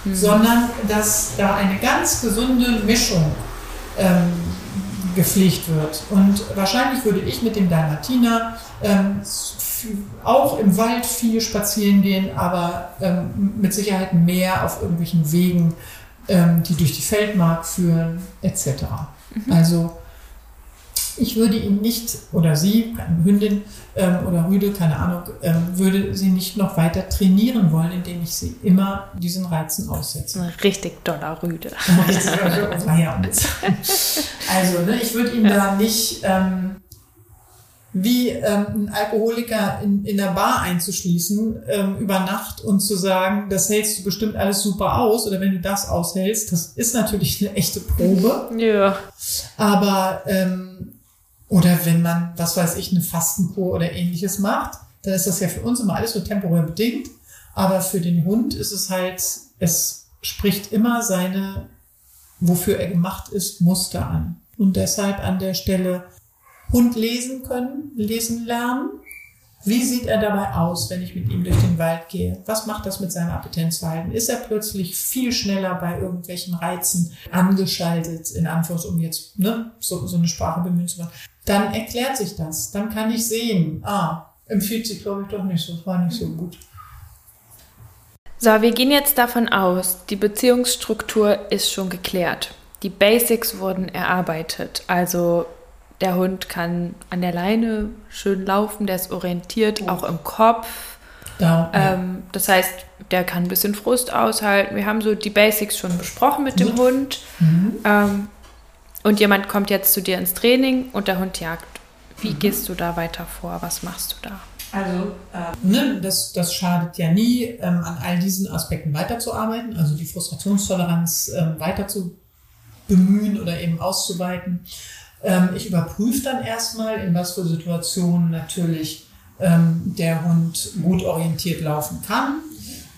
mhm. sondern dass da eine ganz gesunde Mischung ähm, gepflegt wird. Und wahrscheinlich würde ich mit dem Dalmatiner ähm, auch im Wald viel spazieren gehen, aber ähm, mit Sicherheit mehr auf irgendwelchen Wegen, ähm, die durch die Feldmark führen, etc. Mhm. Also ich würde ihn nicht, oder sie, Hündin ähm, oder Rüde, keine Ahnung, ähm, würde sie nicht noch weiter trainieren wollen, indem ich sie immer diesen Reizen aussetze. Eine richtig doller Rüde. *laughs* *laughs* also, ne, ich würde ihn da nicht ähm, wie ähm, ein Alkoholiker in, in der Bar einzuschließen ähm, über Nacht und zu sagen, das hältst du bestimmt alles super aus oder wenn du das aushältst, das ist natürlich eine echte Probe. Ja. Aber ähm, oder wenn man, was weiß ich, eine Fastenkur oder ähnliches macht, dann ist das ja für uns immer alles nur temporär bedingt. Aber für den Hund ist es halt, es spricht immer seine, wofür er gemacht ist, Muster an. Und deshalb an der Stelle Hund lesen können, lesen lernen. Wie sieht er dabei aus, wenn ich mit ihm durch den Wald gehe? Was macht das mit seinem Appetenzverhalten? Ist er plötzlich viel schneller bei irgendwelchen Reizen angeschaltet, in Anführungs, um jetzt ne, so, so eine Sprache bemühen zu wollen? dann erklärt sich das. Dann kann ich sehen, ah, empfiehlt sich, glaube ich, doch nicht so, war nicht so gut. So, wir gehen jetzt davon aus, die Beziehungsstruktur ist schon geklärt. Die Basics wurden erarbeitet. Also der Hund kann an der Leine schön laufen, der ist orientiert, oh. auch im Kopf. Ja. ähm, das heißt, der kann ein bisschen Frust aushalten. Wir haben so die Basics schon besprochen mit dem Hund. Mhm. Ähm, und jemand kommt jetzt zu dir ins Training und der Hund jagt. Wie mhm. gehst du da weiter vor? Was machst du da? Also, äh, ne, das, das schadet ja nie, ähm, an all diesen Aspekten weiterzuarbeiten, also die Frustrationstoleranz ähm, weiter zu bemühen oder eben auszuweiten. Ähm, ich überprüfe dann erstmal, in was für Situationen natürlich ähm, der Hund gut orientiert laufen kann.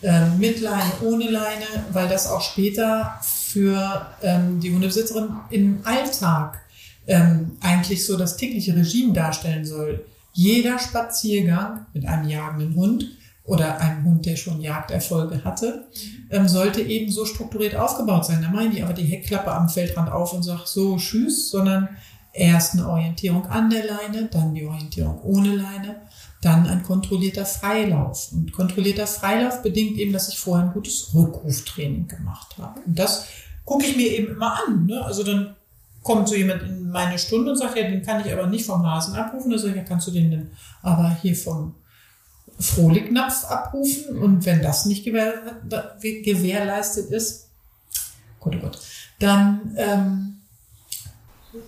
Ähm, mit Leine, ohne Leine, weil das auch später für ähm, die Hundebesitzerin im Alltag ähm, eigentlich so das tägliche Regime darstellen soll. Jeder Spaziergang mit einem jagenden Hund oder einem Hund, der schon Jagderfolge hatte, ähm, sollte eben so strukturiert aufgebaut sein. Da meine ich aber die Heckklappe am Feldrand auf und sage so, tschüss, sondern Erst eine Orientierung an der Leine, dann die Orientierung ohne Leine, dann ein kontrollierter Freilauf. Und kontrollierter Freilauf bedingt eben, dass ich vorher ein gutes Rückruftraining gemacht habe. Und das gucke ich mir eben immer an. Ne? Also dann kommt so jemand in meine Stunde und sagt, ja, den kann ich aber nicht vom Hasen abrufen. Da sage ich, ja, kannst du den denn aber hier vom Frohlignapf abrufen? Und wenn das nicht gewähr, gewährleistet ist, Gott, oh Gott, dann ähm,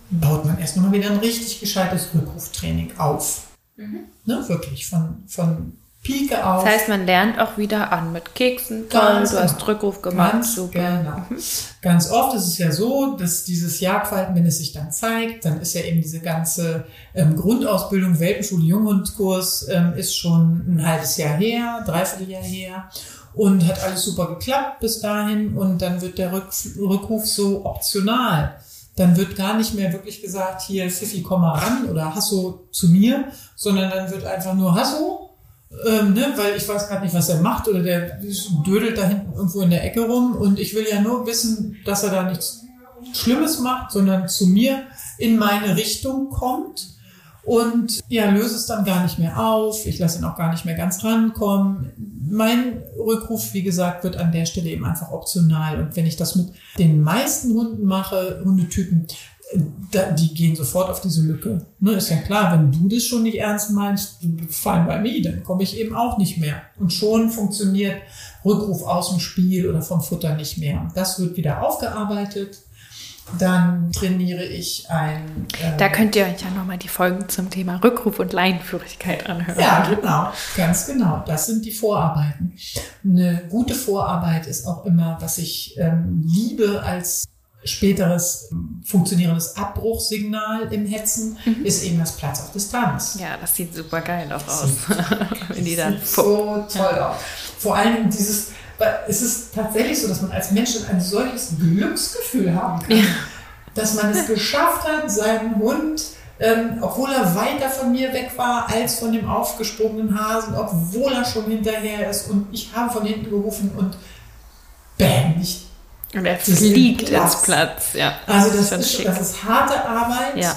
baut man erst nochmal wieder ein richtig gescheites Rückruftraining auf. Mhm. Ne, wirklich, von, von Pike auf. Das heißt, man lernt auch wieder an mit Keksen. Toll, du genau. hast Rückruf gemacht. Ganz, super. Genau. Mhm. Ganz oft ist es ja so, dass dieses Jagdverhalten, wenn es sich dann zeigt, dann ist ja eben diese ganze ähm, Grundausbildung, Welpenschule, Junghundkurs, ähm, ist schon ein halbes Jahr her, dreiviertel Jahr her und hat alles super geklappt bis dahin und dann wird der Rück Rückruf so optional dann wird gar nicht mehr wirklich gesagt, hier Fifi, komm mal ran oder Hasso zu mir, sondern dann wird einfach nur Hasso, ähm, ne, weil ich weiß gerade nicht, was er macht oder der dödelt da hinten irgendwo in der Ecke rum und ich will ja nur wissen, dass er da nichts Schlimmes macht, sondern zu mir in meine Richtung kommt und ja, löse es dann gar nicht mehr auf. Ich lasse ihn auch gar nicht mehr ganz rankommen. Mein Rückruf, wie gesagt, wird an der Stelle eben einfach optional. Und wenn ich das mit den meisten Hunden mache, Hundetypen, die gehen sofort auf diese Lücke. Ne, ist ja klar, wenn du das schon nicht ernst meinst, fine bei mir, dann komme ich eben auch nicht mehr. Und schon funktioniert Rückruf aus dem Spiel oder vom Futter nicht mehr. Das wird wieder aufgearbeitet dann trainiere ich ein. Äh, da könnt ihr euch ja nochmal die Folgen zum Thema Rückruf und Leinenführigkeit anhören. Ja, genau, ganz genau. Das sind die Vorarbeiten. Eine gute Vorarbeit ist auch immer, was ich ähm, liebe als späteres funktionierendes Abbruchsignal im Hetzen mhm. ist eben das Platz auf Distanz. Ja, das sieht super geil auch aus. *laughs* Wenn die dann so toll ja. aus. Vor allem dieses es ist tatsächlich so, dass man als Mensch ein solches Glücksgefühl haben kann, ja. dass man es *laughs* geschafft hat, seinen Hund, ähm, obwohl er weiter von mir weg war als von dem aufgesprungenen Hasen, obwohl er schon hinterher ist und ich habe von hinten gerufen und bam, ich und er fliegt ins Platz, ja. Also das, das ist, das ist harte Arbeit. Ja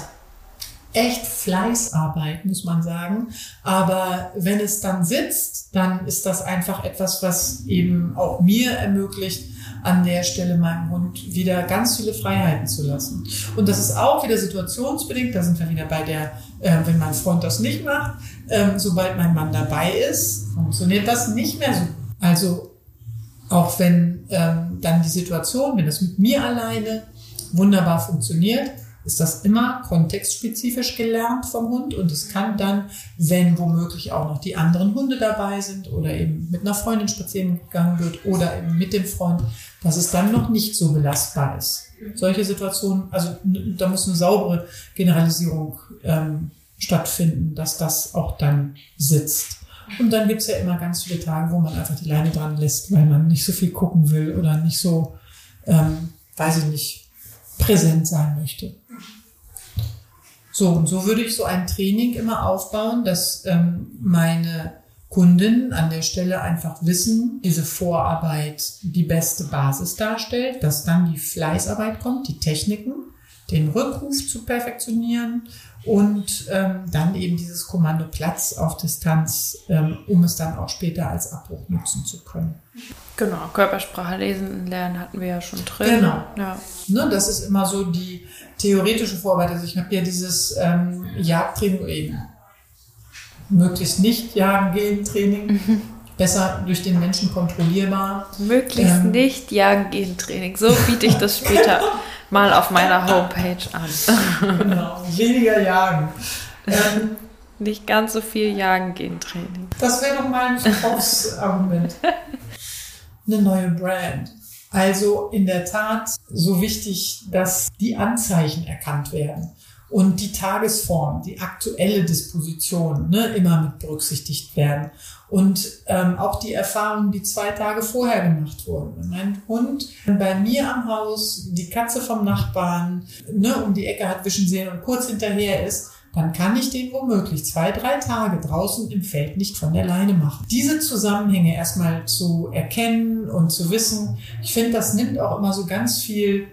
echt Fleißarbeit, muss man sagen. Aber wenn es dann sitzt, dann ist das einfach etwas, was eben auch mir ermöglicht, an der Stelle meinem Hund wieder ganz viele Freiheiten zu lassen. Und das ist auch wieder situationsbedingt. Da sind wir wieder bei der, äh, wenn mein Freund das nicht macht, ähm, sobald mein Mann dabei ist, funktioniert das nicht mehr so. Also auch wenn ähm, dann die Situation, wenn das mit mir alleine wunderbar funktioniert, ist das immer kontextspezifisch gelernt vom Hund und es kann dann, wenn womöglich auch noch die anderen Hunde dabei sind oder eben mit einer Freundin spazieren gegangen wird oder eben mit dem Freund, dass es dann noch nicht so belastbar ist. Solche Situationen, also da muss eine saubere Generalisierung ähm, stattfinden, dass das auch dann sitzt. Und dann gibt's ja immer ganz viele Tage, wo man einfach die Leine dran lässt, weil man nicht so viel gucken will oder nicht so, ähm, weiß ich nicht, präsent sein möchte. So, und so würde ich so ein Training immer aufbauen, dass ähm, meine Kundinnen an der Stelle einfach wissen, diese Vorarbeit die beste Basis darstellt, dass dann die Fleißarbeit kommt, die Techniken, den Rückruf zu perfektionieren und ähm, dann eben dieses Kommando Platz auf Distanz, ähm, um es dann auch später als Abbruch nutzen zu können. Genau, Körpersprache lesen lernen hatten wir ja schon drin. Genau. Ja. Ne, das ist immer so die theoretische Vorarbeit. Also ich habe ja dieses ähm, Jagdtraining eben möglichst nicht jagen gehen Training. Mhm. Besser durch den Menschen kontrollierbar. Möglichst ähm, nicht jagen gehen Training. So biete ich das später *laughs* mal auf meiner Homepage an. genau, weniger jagen. Ähm, nicht ganz so viel jagen gehen Training. Das wäre doch mal ein Verkaufsargument. Eine neue Brand. Also in der Tat so wichtig, dass die Anzeichen erkannt werden und die Tagesform, die aktuelle Disposition ne, immer mit berücksichtigt werden. Und ähm, auch die Erfahrungen, die zwei Tage vorher gemacht wurden. Wenn mein Hund bei mir am Haus die Katze vom Nachbarn ne, um die Ecke hat wischen sehen und kurz hinterher ist, dann kann ich den womöglich zwei, drei Tage draußen im Feld nicht von der Leine machen. Diese Zusammenhänge erstmal zu erkennen und zu wissen, ich finde, das nimmt auch immer so ganz viel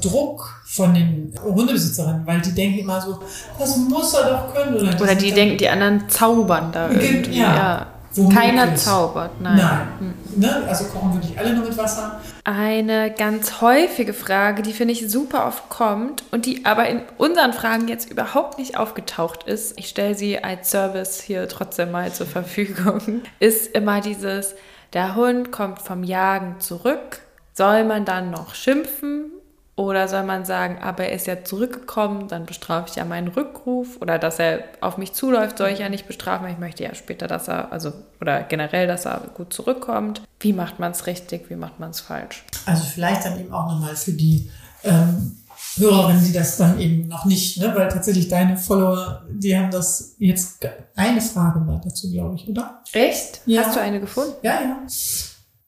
Druck von den Hundebesitzerinnen, weil die denken immer so, das muss er doch können. Oder, oder die denken, die anderen zaubern da irgendwie. Ja. ja. Keiner zaubert, nein. Nein. Hm. Ne? Also kochen wirklich alle nur mit Wasser. Eine ganz häufige Frage, die finde ich super oft kommt und die aber in unseren Fragen jetzt überhaupt nicht aufgetaucht ist, ich stelle sie als Service hier trotzdem mal zur Verfügung, *laughs* ist immer dieses, der Hund kommt vom Jagen zurück, soll man dann noch schimpfen oder soll man sagen, aber er ist ja zurückgekommen, dann bestrafe ich ja meinen Rückruf oder dass er auf mich zuläuft, soll ich ja nicht bestrafen. Ich möchte ja später, dass er, also oder generell, dass er gut zurückkommt. Wie macht man es richtig, wie macht man es falsch? Also vielleicht dann eben auch nochmal für die ähm, Hörerinnen, die das dann eben noch nicht, ne, weil tatsächlich deine Follower, die haben das jetzt eine Frage war dazu, glaube ich, oder? Echt? Ja. Hast du eine gefunden? Ja, ja.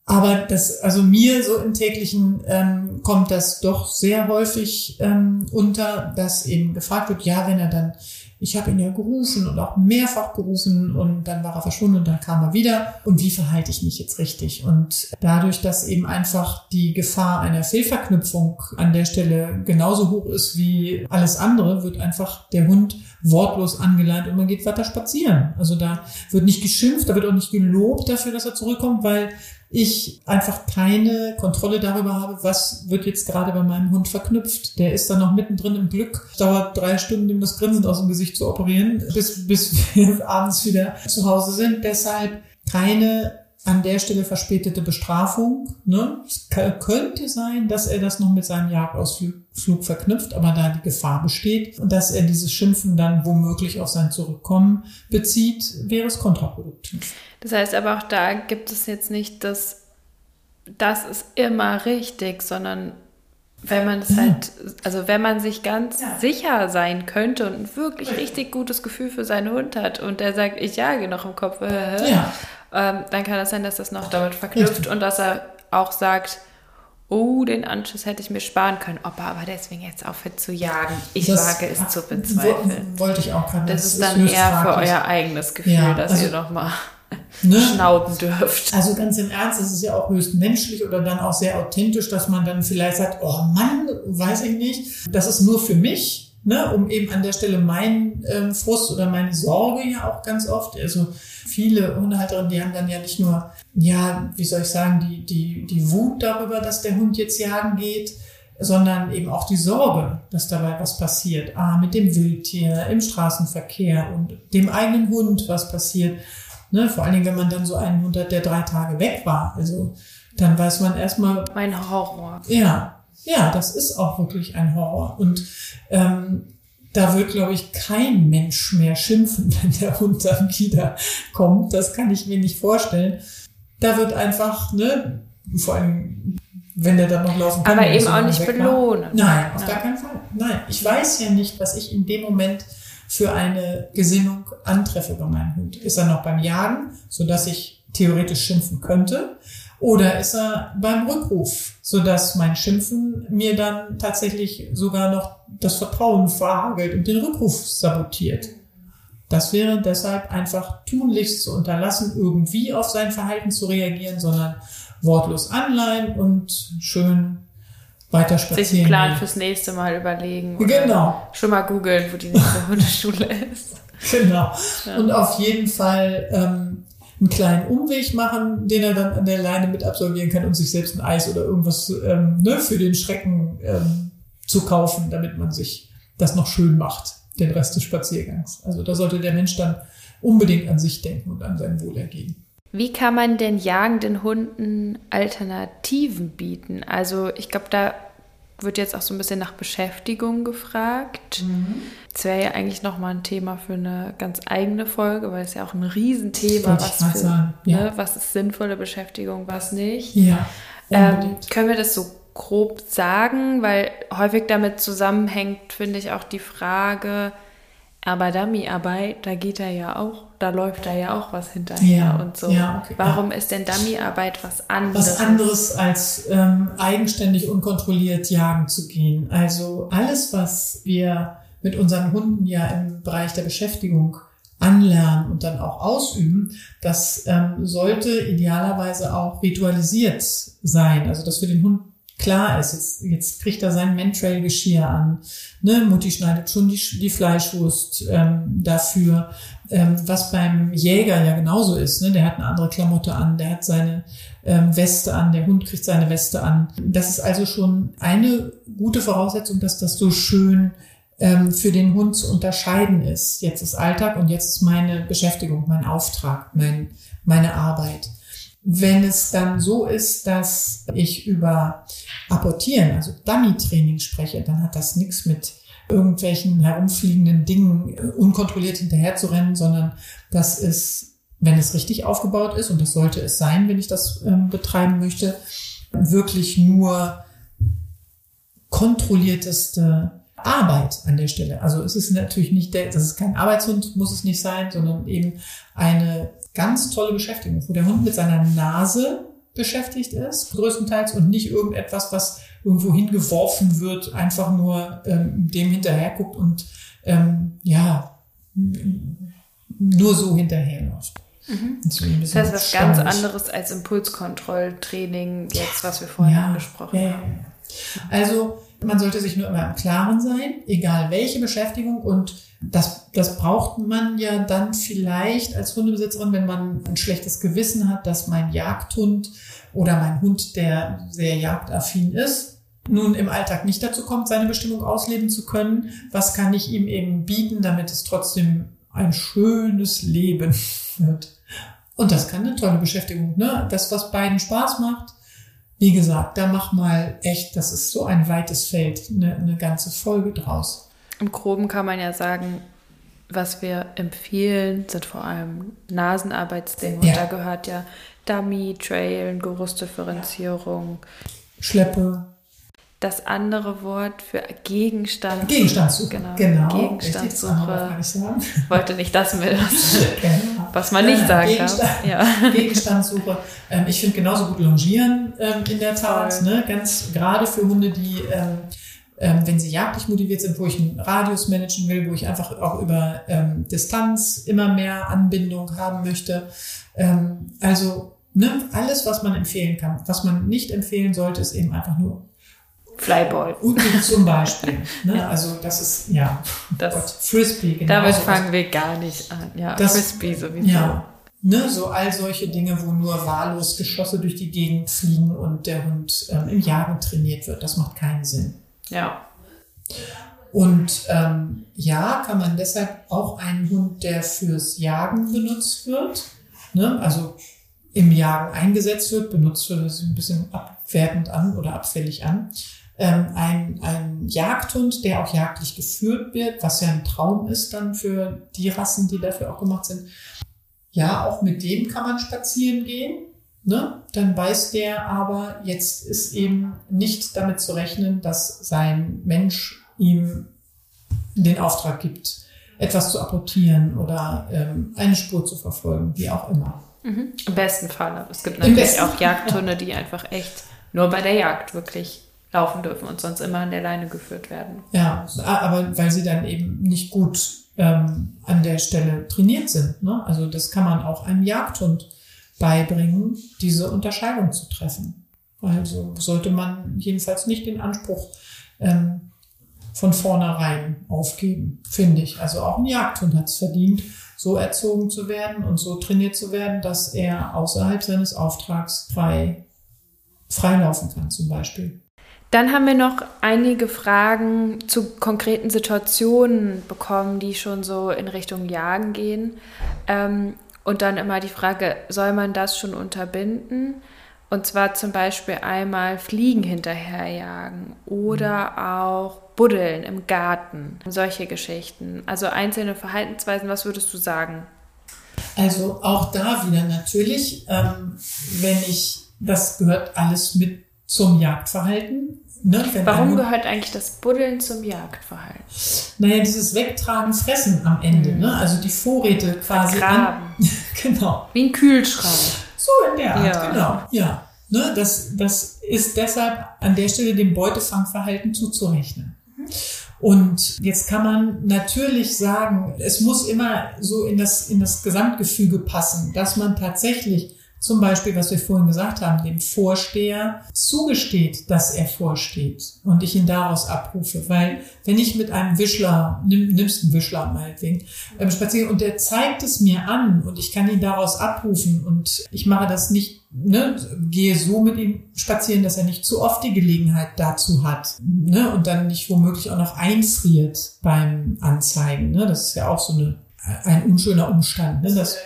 Aber das, also mir so im täglichen ähm, kommt das doch sehr häufig ähm, unter, dass eben gefragt wird, ja, wenn er dann, ich habe ihn ja gerufen und auch mehrfach gerufen und dann war er verschwunden und dann kam er wieder. Und wie verhalte ich mich jetzt richtig? Und dadurch, dass eben einfach die Gefahr einer Fehlverknüpfung an der Stelle genauso hoch ist wie alles andere, wird einfach der Hund wortlos angeleint und man geht weiter spazieren. Also da wird nicht geschimpft, da wird auch nicht gelobt dafür, dass er zurückkommt, weil ich einfach keine Kontrolle darüber habe, was wird jetzt gerade bei meinem Hund verknüpft. Der ist dann noch mittendrin im Glück. Dauert drei Stunden, ihm das Grinsen aus dem Gesicht zu operieren, bis, bis wir *laughs* abends wieder zu Hause sind. Deshalb keine an der Stelle verspätete Bestrafung. Ne? Es könnte sein, dass er das noch mit seinem Jagdausflug verknüpft, aber da die Gefahr besteht und dass er dieses Schimpfen dann womöglich auf sein Zurückkommen bezieht, wäre es kontraproduktiv. Das heißt aber auch da gibt es jetzt nicht das, das ist immer richtig, sondern wenn man es halt, also wenn man sich ganz ja. sicher sein könnte und ein wirklich richtig gutes Gefühl für seinen Hund hat und der sagt, ich jage noch im Kopf, äh, ja ähm, dann kann es sein, dass das noch damit verknüpft und dass er auch sagt, oh, den Anschluss hätte ich mir sparen können, ob er aber deswegen jetzt aufhört zu jagen. Ich das wage es zu bezweifeln. Wollte ich auch gerade. Das, das ist dann eher fraglich. für euer eigenes Gefühl, ja, dass also, ihr nochmal ne? schnauden dürft. Also ganz im Ernst, es ist ja auch höchst menschlich oder dann auch sehr authentisch, dass man dann vielleicht sagt, oh Mann, weiß ich nicht, das ist nur für mich ne, um eben an der Stelle meinen ähm, Frust oder meine Sorge ja auch ganz oft. Also viele Hundehalterinnen, die haben dann ja nicht nur, ja, wie soll ich sagen, die, die, die Wut darüber, dass der Hund jetzt jagen geht, sondern eben auch die Sorge, dass dabei was passiert. Ah, mit dem Wildtier im Straßenverkehr und dem eigenen Hund was passiert. Ne, vor allen Dingen, wenn man dann so einen Hund hat, der drei Tage weg war. Also dann weiß man erstmal. Mein Horror. Ja, ja, das ist auch wirklich ein Horror. Und ähm, da wird, glaube ich, kein Mensch mehr schimpfen, *laughs* wenn der Hund dann wieder kommt. Das kann ich mir nicht vorstellen. Da wird einfach, ne, vor allem, wenn der dann noch laufen kann. Aber eben auch nicht belohnen. Nein, auf Nein. gar keinen Fall. Nein, ich weiß ja nicht, was ich in dem Moment für eine Gesinnung antreffe bei meinem Hund. Ist er noch beim Jagen, so dass ich theoretisch schimpfen könnte? Oder ist er beim Rückruf, so dass mein Schimpfen mir dann tatsächlich sogar noch das Vertrauen verhagelt und den Rückruf sabotiert. Das wäre deshalb einfach tunlichst zu unterlassen, irgendwie auf sein Verhalten zu reagieren, sondern wortlos anleihen und schön weiter spazieren. Sich einen Plan fürs nächste Mal überlegen. Genau. Schon mal googeln, wo die nächste *laughs* Hundeschule ist. Genau. Ja. Und auf jeden Fall ähm, einen kleinen Umweg machen, den er dann an der Leine mit absolvieren kann und sich selbst ein Eis oder irgendwas ähm, ne, für den Schrecken ähm, zu kaufen, damit man sich das noch schön macht, den Rest des Spaziergangs. Also da sollte der Mensch dann unbedingt an sich denken und an sein Wohlergehen. Wie kann man denn jagenden Hunden Alternativen bieten? Also ich glaube, da wird jetzt auch so ein bisschen nach Beschäftigung gefragt. Mhm. Das wäre ja eigentlich nochmal ein Thema für eine ganz eigene Folge, weil es ja auch ein Riesenthema, was, für, ja. ne, was ist sinnvolle Beschäftigung, was nicht. Ja, ähm, können wir das so grob sagen? Weil häufig damit zusammenhängt, finde ich, auch die Frage, aber Dummyarbeit, da geht er ja auch, da läuft da ja auch was hinterher ja, und so. Ja, okay, Warum ja. ist denn Dummyarbeit was anderes? Was anderes als ähm, eigenständig unkontrolliert jagen zu gehen. Also alles, was wir mit unseren Hunden ja im Bereich der Beschäftigung anlernen und dann auch ausüben, das ähm, sollte idealerweise auch ritualisiert sein. Also dass wir den Hund klar ist, jetzt, jetzt kriegt er sein Mentrail-Geschirr an, ne, Mutti schneidet schon die, die Fleischwurst ähm, dafür, ähm, was beim Jäger ja genauso ist, ne, der hat eine andere Klamotte an, der hat seine ähm, Weste an, der Hund kriegt seine Weste an. Das ist also schon eine gute Voraussetzung, dass das so schön ähm, für den Hund zu unterscheiden ist. Jetzt ist Alltag und jetzt ist meine Beschäftigung, mein Auftrag, mein, meine Arbeit. Wenn es dann so ist, dass ich über Apportieren, also Dummy-Training spreche, dann hat das nichts mit irgendwelchen herumfliegenden Dingen äh, unkontrolliert hinterher zu rennen, sondern das ist, wenn es richtig aufgebaut ist, und das sollte es sein, wenn ich das ähm, betreiben möchte, wirklich nur kontrollierteste Arbeit an der Stelle. Also es ist natürlich nicht der, das ist kein Arbeitshund, muss es nicht sein, sondern eben eine ganz tolle Beschäftigung, wo der Hund mit seiner Nase beschäftigt ist, größtenteils, und nicht irgendetwas, was irgendwo hingeworfen wird, einfach nur ähm, dem hinterher guckt und ähm, ja, nur so hinterherläuft. Mhm. Das heißt, was ganz anderes als Impulskontrolltraining, jetzt, was wir vorhin ja, angesprochen ja, haben. Also man sollte sich nur immer im Klaren sein, egal welche Beschäftigung und das, das braucht man ja dann vielleicht als Hundebesitzerin, wenn man ein schlechtes Gewissen hat, dass mein Jagdhund oder mein Hund, der sehr jagdaffin ist, nun im Alltag nicht dazu kommt, seine Bestimmung ausleben zu können. Was kann ich ihm eben bieten, damit es trotzdem ein schönes Leben *laughs* wird? Und das kann eine tolle Beschäftigung, ne? Das, was beiden Spaß macht, wie gesagt, da mach mal echt, das ist so ein weites Feld, eine, eine ganze Folge draus. Im Groben kann man ja sagen, was wir empfehlen, sind vor allem Nasenarbeitsdinge. Ja. Und da gehört ja Dummy, Trail, Geruchsdifferenzierung. Schleppe. Das andere Wort für Gegenstand. Gegenstandssuche. Genau. genau. Gegenstandssuche. Ich *laughs* wollte nicht das mit, *laughs* genau. was man nicht sagen Gegenstand, darf. Ja. *laughs* Gegenstandssuche. Ähm, ich finde genauso gut Longieren ähm, in der Tat. Ne? Ganz gerade für Hunde, die, ähm, ähm, wenn sie jagdlich motiviert sind, wo ich einen Radius managen will, wo ich einfach auch über ähm, Distanz immer mehr Anbindung haben möchte. Ähm, also ne, alles, was man empfehlen kann. Was man nicht empfehlen sollte, ist eben einfach nur Flyball. Und zum Beispiel. *laughs* Ne? Ja. Also das ist, ja, das, Gott, Frisbee. Genau. Damit fangen wir gar nicht an. Ja, das, Frisbee sowieso. Ja, ne? so all solche Dinge, wo nur wahllos Geschosse durch die Gegend fliegen und der Hund ähm, im Jagen trainiert wird. Das macht keinen Sinn. Ja. Und ähm, ja, kann man deshalb auch einen Hund, der fürs Jagen benutzt wird, ne? also im Jagen eingesetzt wird, benutzt wird, das ein bisschen abwertend an oder abfällig an, ähm, ein, ein Jagdhund, der auch jagdlich geführt wird, was ja ein Traum ist dann für die Rassen, die dafür auch gemacht sind. Ja, auch mit dem kann man spazieren gehen. Ne? Dann weiß der aber, jetzt ist eben nicht damit zu rechnen, dass sein Mensch ihm den Auftrag gibt, etwas zu apportieren oder ähm, eine Spur zu verfolgen, wie auch immer. Mhm. Im besten Fall. Es gibt natürlich auch Jagdhunde, die einfach echt nur bei der Jagd wirklich laufen dürfen und sonst immer an der Leine geführt werden. Ja, aber weil sie dann eben nicht gut ähm, an der Stelle trainiert sind. Ne? Also das kann man auch einem Jagdhund beibringen, diese Unterscheidung zu treffen. Also sollte man jedenfalls nicht den Anspruch ähm, von vornherein aufgeben, finde ich. Also auch ein Jagdhund hat es verdient, so erzogen zu werden und so trainiert zu werden, dass er außerhalb seines Auftrags frei freilaufen kann, zum Beispiel. Dann haben wir noch einige Fragen zu konkreten Situationen bekommen, die schon so in Richtung Jagen gehen. Ähm, und dann immer die Frage, soll man das schon unterbinden? Und zwar zum Beispiel einmal Fliegen hinterherjagen oder mhm. auch Buddeln im Garten, solche Geschichten. Also einzelne Verhaltensweisen, was würdest du sagen? Also auch da wieder natürlich, ähm, wenn ich, das gehört alles mit zum Jagdverhalten. Ne? Warum gehört eigentlich das Buddeln zum Jagdverhalten? Naja, dieses Wegtragen, Fressen am Ende, mhm. ne? also die Vorräte quasi. An, *laughs* genau. Wie ein Kühlschrank. So in der Art, ja. genau. Ja. Ne? Das, das ist deshalb an der Stelle dem Beutefangverhalten zuzurechnen. Mhm. Und jetzt kann man natürlich sagen, es muss immer so in das, in das Gesamtgefüge passen, dass man tatsächlich zum Beispiel, was wir vorhin gesagt haben, dem Vorsteher zugesteht, dass er vorsteht und ich ihn daraus abrufe. Weil wenn ich mit einem Wischler, nimm, nimmst einen Wischler meinetwegen, ähm, spazieren und der zeigt es mir an und ich kann ihn daraus abrufen und ich mache das nicht, ne, gehe so mit ihm spazieren, dass er nicht zu oft die Gelegenheit dazu hat ne, und dann nicht womöglich auch noch einfriert beim Anzeigen. Ne, das ist ja auch so eine, ein unschöner Umstand. Ne, das,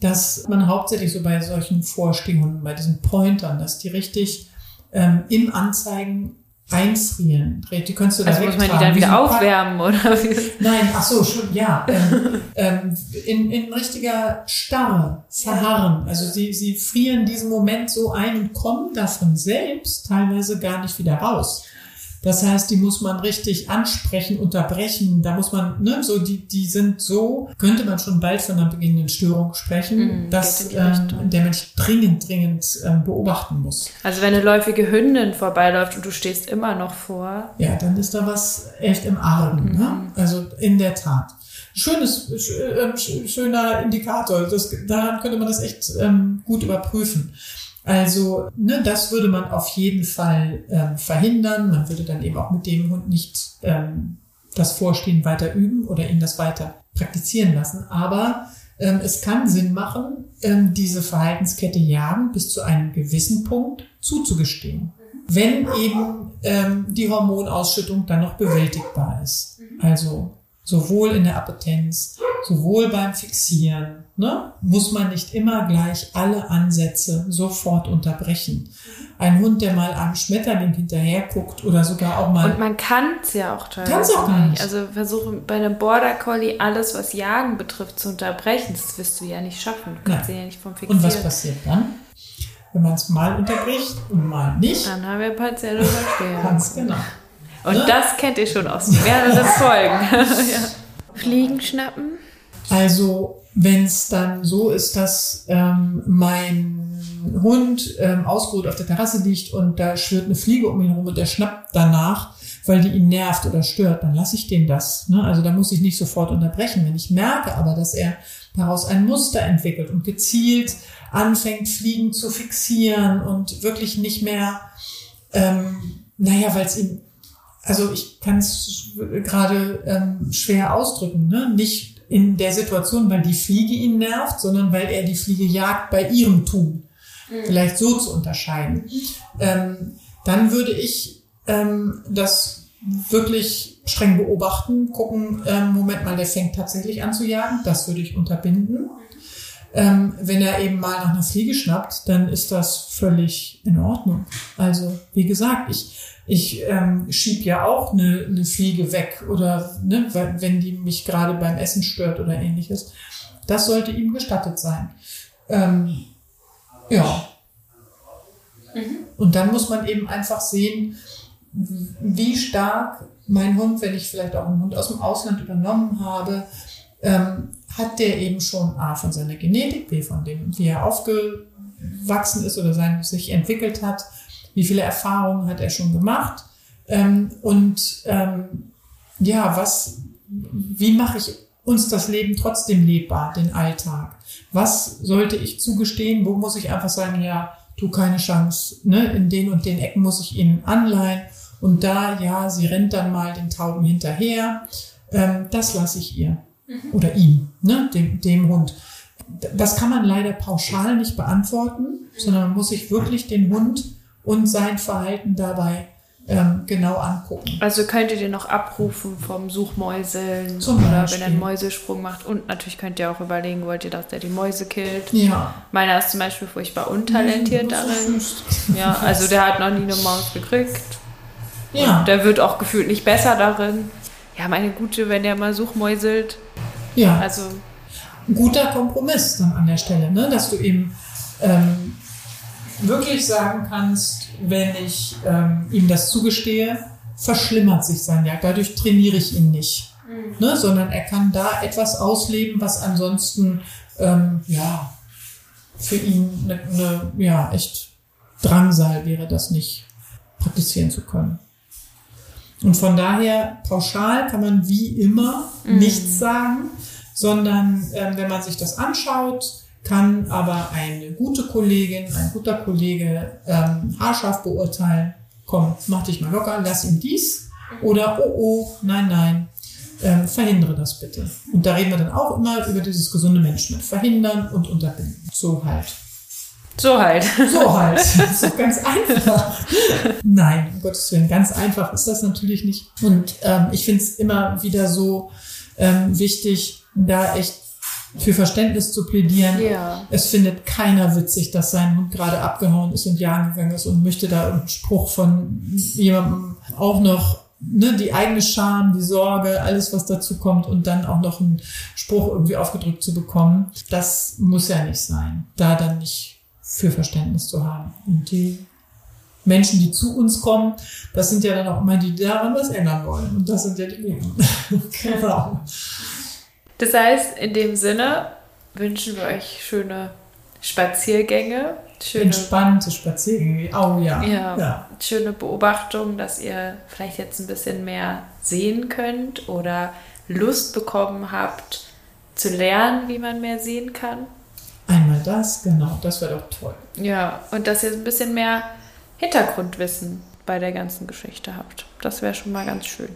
dass man hauptsächlich so bei solchen Vorstehungen, bei diesen Pointern, dass die richtig ähm, im Anzeigen einfrieren. Die kannst du also muss man die dann wieder aufwärmen oder wie? *laughs* Nein, ach so, schon, ja. Ähm, ähm, in, in richtiger Starre verharren. Also sie, sie frieren diesen Moment so ein und kommen davon selbst teilweise gar nicht wieder raus. Das heißt, die muss man richtig ansprechen, unterbrechen. Da muss man, ne, so die, die sind so, könnte man schon bald von einer beginnenden Störung sprechen, mm, dass ähm, der Mensch dringend, dringend ähm, beobachten muss. Also wenn eine läufige Hündin vorbeiläuft und du stehst immer noch vor. Ja, dann ist da was echt im Argen. Mm. Ne? Also in der Tat. Schönes, äh, schöner Indikator. Das, daran könnte man das echt ähm, gut überprüfen. Also ne, das würde man auf jeden Fall ähm, verhindern. Man würde dann eben auch mit dem Hund nicht ähm, das Vorstehen weiter üben oder ihn das weiter praktizieren lassen. Aber ähm, es kann Sinn machen, ähm, diese Verhaltenskette jagen bis zu einem gewissen Punkt zuzugestehen. Wenn eben ähm, die Hormonausschüttung dann noch bewältigbar ist. Also sowohl in der Appetenz, sowohl beim Fixieren, ne, muss man nicht immer gleich alle Ansätze sofort unterbrechen. Ein Hund, der mal einem Schmetterling hinterher guckt oder sogar auch mal. Und man kann es ja auch teilweise. Kann's auch gar nicht. Also versuche bei einem Border Collie alles, was Jagen betrifft, zu unterbrechen. Das wirst du ja nicht schaffen. Du kannst ja. ja nicht vom Fixieren. Und was passiert dann? Wenn man es mal unterbricht und mal nicht. Dann haben wir partielle Überstehung. *laughs* Ganz genau. Und ne? das kennt ihr schon aus mehreren *laughs* Folgen. *laughs* ja. Fliegen schnappen? Also, wenn es dann so ist, dass ähm, mein Hund ähm, ausgeruht auf der Terrasse liegt und da schwirrt eine Fliege um ihn herum und der schnappt danach, weil die ihn nervt oder stört, dann lasse ich den das. Ne? Also da muss ich nicht sofort unterbrechen. Wenn ich merke aber, dass er daraus ein Muster entwickelt und gezielt anfängt, Fliegen zu fixieren und wirklich nicht mehr, ähm, naja, weil es ihm also ich kann es gerade ähm, schwer ausdrücken, ne? nicht in der Situation, weil die Fliege ihn nervt, sondern weil er die Fliege jagt bei ihrem Tun. Mhm. Vielleicht so zu unterscheiden. Ähm, dann würde ich ähm, das wirklich streng beobachten, gucken, ähm, Moment mal, der fängt tatsächlich an zu jagen, das würde ich unterbinden. Ähm, wenn er eben mal nach einer Fliege schnappt, dann ist das völlig in Ordnung. Also, wie gesagt, ich, ich ähm, schieb ja auch eine, eine Fliege weg oder ne, wenn die mich gerade beim Essen stört oder ähnliches. Das sollte ihm gestattet sein. Ähm, ja. Mhm. Und dann muss man eben einfach sehen, wie stark mein Hund, wenn ich vielleicht auch einen Hund aus dem Ausland übernommen habe, ähm, hat der eben schon A von seiner Genetik, B von dem, wie er aufgewachsen ist oder sein, sich entwickelt hat, wie viele Erfahrungen hat er schon gemacht ähm, und ähm, ja, was, wie mache ich uns das Leben trotzdem lebbar, den Alltag? Was sollte ich zugestehen? Wo muss ich einfach sagen, ja, tu keine Chance, ne? in den und den Ecken muss ich ihnen anleihen und da, ja, sie rennt dann mal den Tauben hinterher, ähm, das lasse ich ihr mhm. oder ihm, ne? dem, dem Hund. Das kann man leider pauschal nicht beantworten, sondern man muss sich wirklich den Hund und sein Verhalten dabei ähm, genau angucken. Also könntet ihr noch abrufen vom Suchmäuseln Zum oder Beispiel. wenn er einen Mäusesprung macht. Und natürlich könnt ihr auch überlegen, wollt ihr, dass der die Mäuse killt. Ja. Meiner ist zum Beispiel furchtbar untalentiert mhm, darin. Ja, also der hat noch nie eine Maus gekriegt. Ja. Und der wird auch gefühlt nicht besser darin. Ja, meine Gute, wenn der mal suchmäuselt. Ja. Also. Ein guter Kompromiss dann an der Stelle, ne? dass du eben ähm, wirklich sagen kannst, wenn ich ähm, ihm das zugestehe, verschlimmert sich sein Jagd. Dadurch trainiere ich ihn nicht, mhm. ne, sondern er kann da etwas ausleben, was ansonsten ähm, ja für ihn eine, eine ja echt Drangsal wäre, das nicht praktizieren zu können. Und von daher pauschal kann man wie immer mhm. nichts sagen, sondern ähm, wenn man sich das anschaut, kann aber eine gute Kollegin, ein guter Kollege ähm, haarscharf beurteilen, komm, mach dich mal locker, lass ihm dies oder oh oh, nein, nein, ähm, verhindere das bitte. Und da reden wir dann auch immer über dieses gesunde Menschen mit verhindern und unterbinden. So halt. So halt. So *laughs* halt. So ganz einfach. Nein, um Gottes Willen, ganz einfach ist das natürlich nicht. Und ähm, ich finde es immer wieder so ähm, wichtig, da echt für Verständnis zu plädieren. Ja. Es findet keiner witzig, dass sein Hund gerade abgehauen ist und jagen gegangen ist und möchte da einen Spruch von jemandem auch noch ne, die eigene Scham, die Sorge, alles, was dazu kommt und dann auch noch einen Spruch irgendwie aufgedrückt zu bekommen. Das muss ja nicht sein. Da dann nicht für Verständnis zu haben. Und die Menschen, die zu uns kommen, das sind ja dann auch immer die, die daran was ändern wollen. Und das sind ja die Guten. *laughs* genau. Das heißt, in dem Sinne wünschen wir euch schöne Spaziergänge, schöne, Entspannte Spaziergänge. Oh ja. ja, ja. schöne Beobachtung, dass ihr vielleicht jetzt ein bisschen mehr sehen könnt oder Lust bekommen habt zu lernen, wie man mehr sehen kann. Einmal das, genau. Das wäre doch toll. Ja, und dass ihr ein bisschen mehr Hintergrundwissen bei der ganzen Geschichte habt. Das wäre schon mal ganz schön.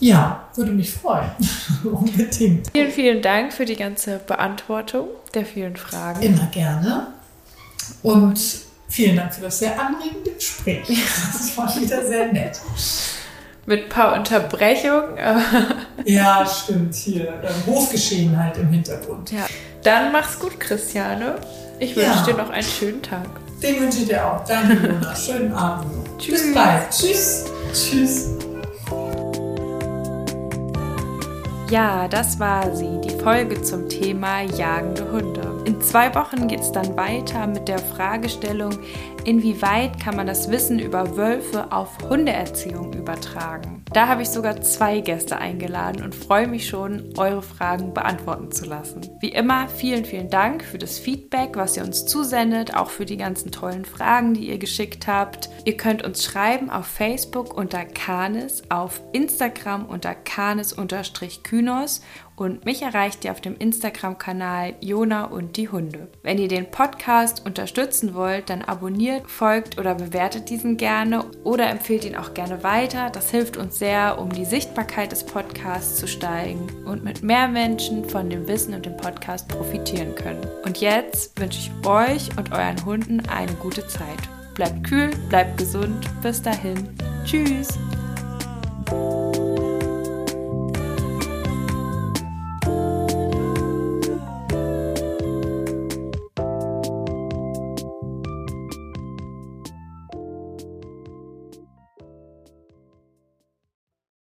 Ja, würde mich freuen. *laughs* Unbedingt. Vielen, vielen Dank für die ganze Beantwortung der vielen Fragen. Immer gerne. Und vielen Dank für das sehr anregende Gespräch. Das war wieder sehr nett. Mit ein paar Unterbrechungen. Ja, stimmt. Hier ähm, Hofgeschehen halt im Hintergrund. ja. Dann mach's gut, Christiane. Ich wünsche Ja. dir noch einen schönen Tag. Den wünsche ich dir auch. Danke, Jonas. Schönen Abend. Tschüss. Bis bald. Tschüss. Tschüss. Ja, das war sie, die Folge zum Thema jagende Hunde. In zwei Wochen geht es dann weiter mit der Fragestellung, inwieweit kann man das Wissen über Wölfe auf Hundeerziehung übertragen. Da habe ich sogar zwei Gäste eingeladen und freue mich schon, eure Fragen beantworten zu lassen. Wie immer, vielen, vielen Dank für das Feedback, was ihr uns zusendet, auch für die ganzen tollen Fragen, die ihr geschickt habt. Ihr könnt uns schreiben auf Facebook unter Canis, auf Instagram unter Canis-Kynos und mich erreicht ihr auf dem Instagram-Kanal Jona und die Hunde. Wenn ihr den Podcast unterstützen wollt, dann abonniert, folgt oder bewertet diesen gerne oder empfehlt ihn auch gerne weiter. Das hilft uns sehr, um die Sichtbarkeit des Podcasts zu steigen und mit mehr Menschen von dem Wissen und dem Podcast profitieren können. Und jetzt wünsche ich euch und euren Hunden eine gute Zeit. Bleibt kühl, bleibt gesund. Bis dahin. Tschüss.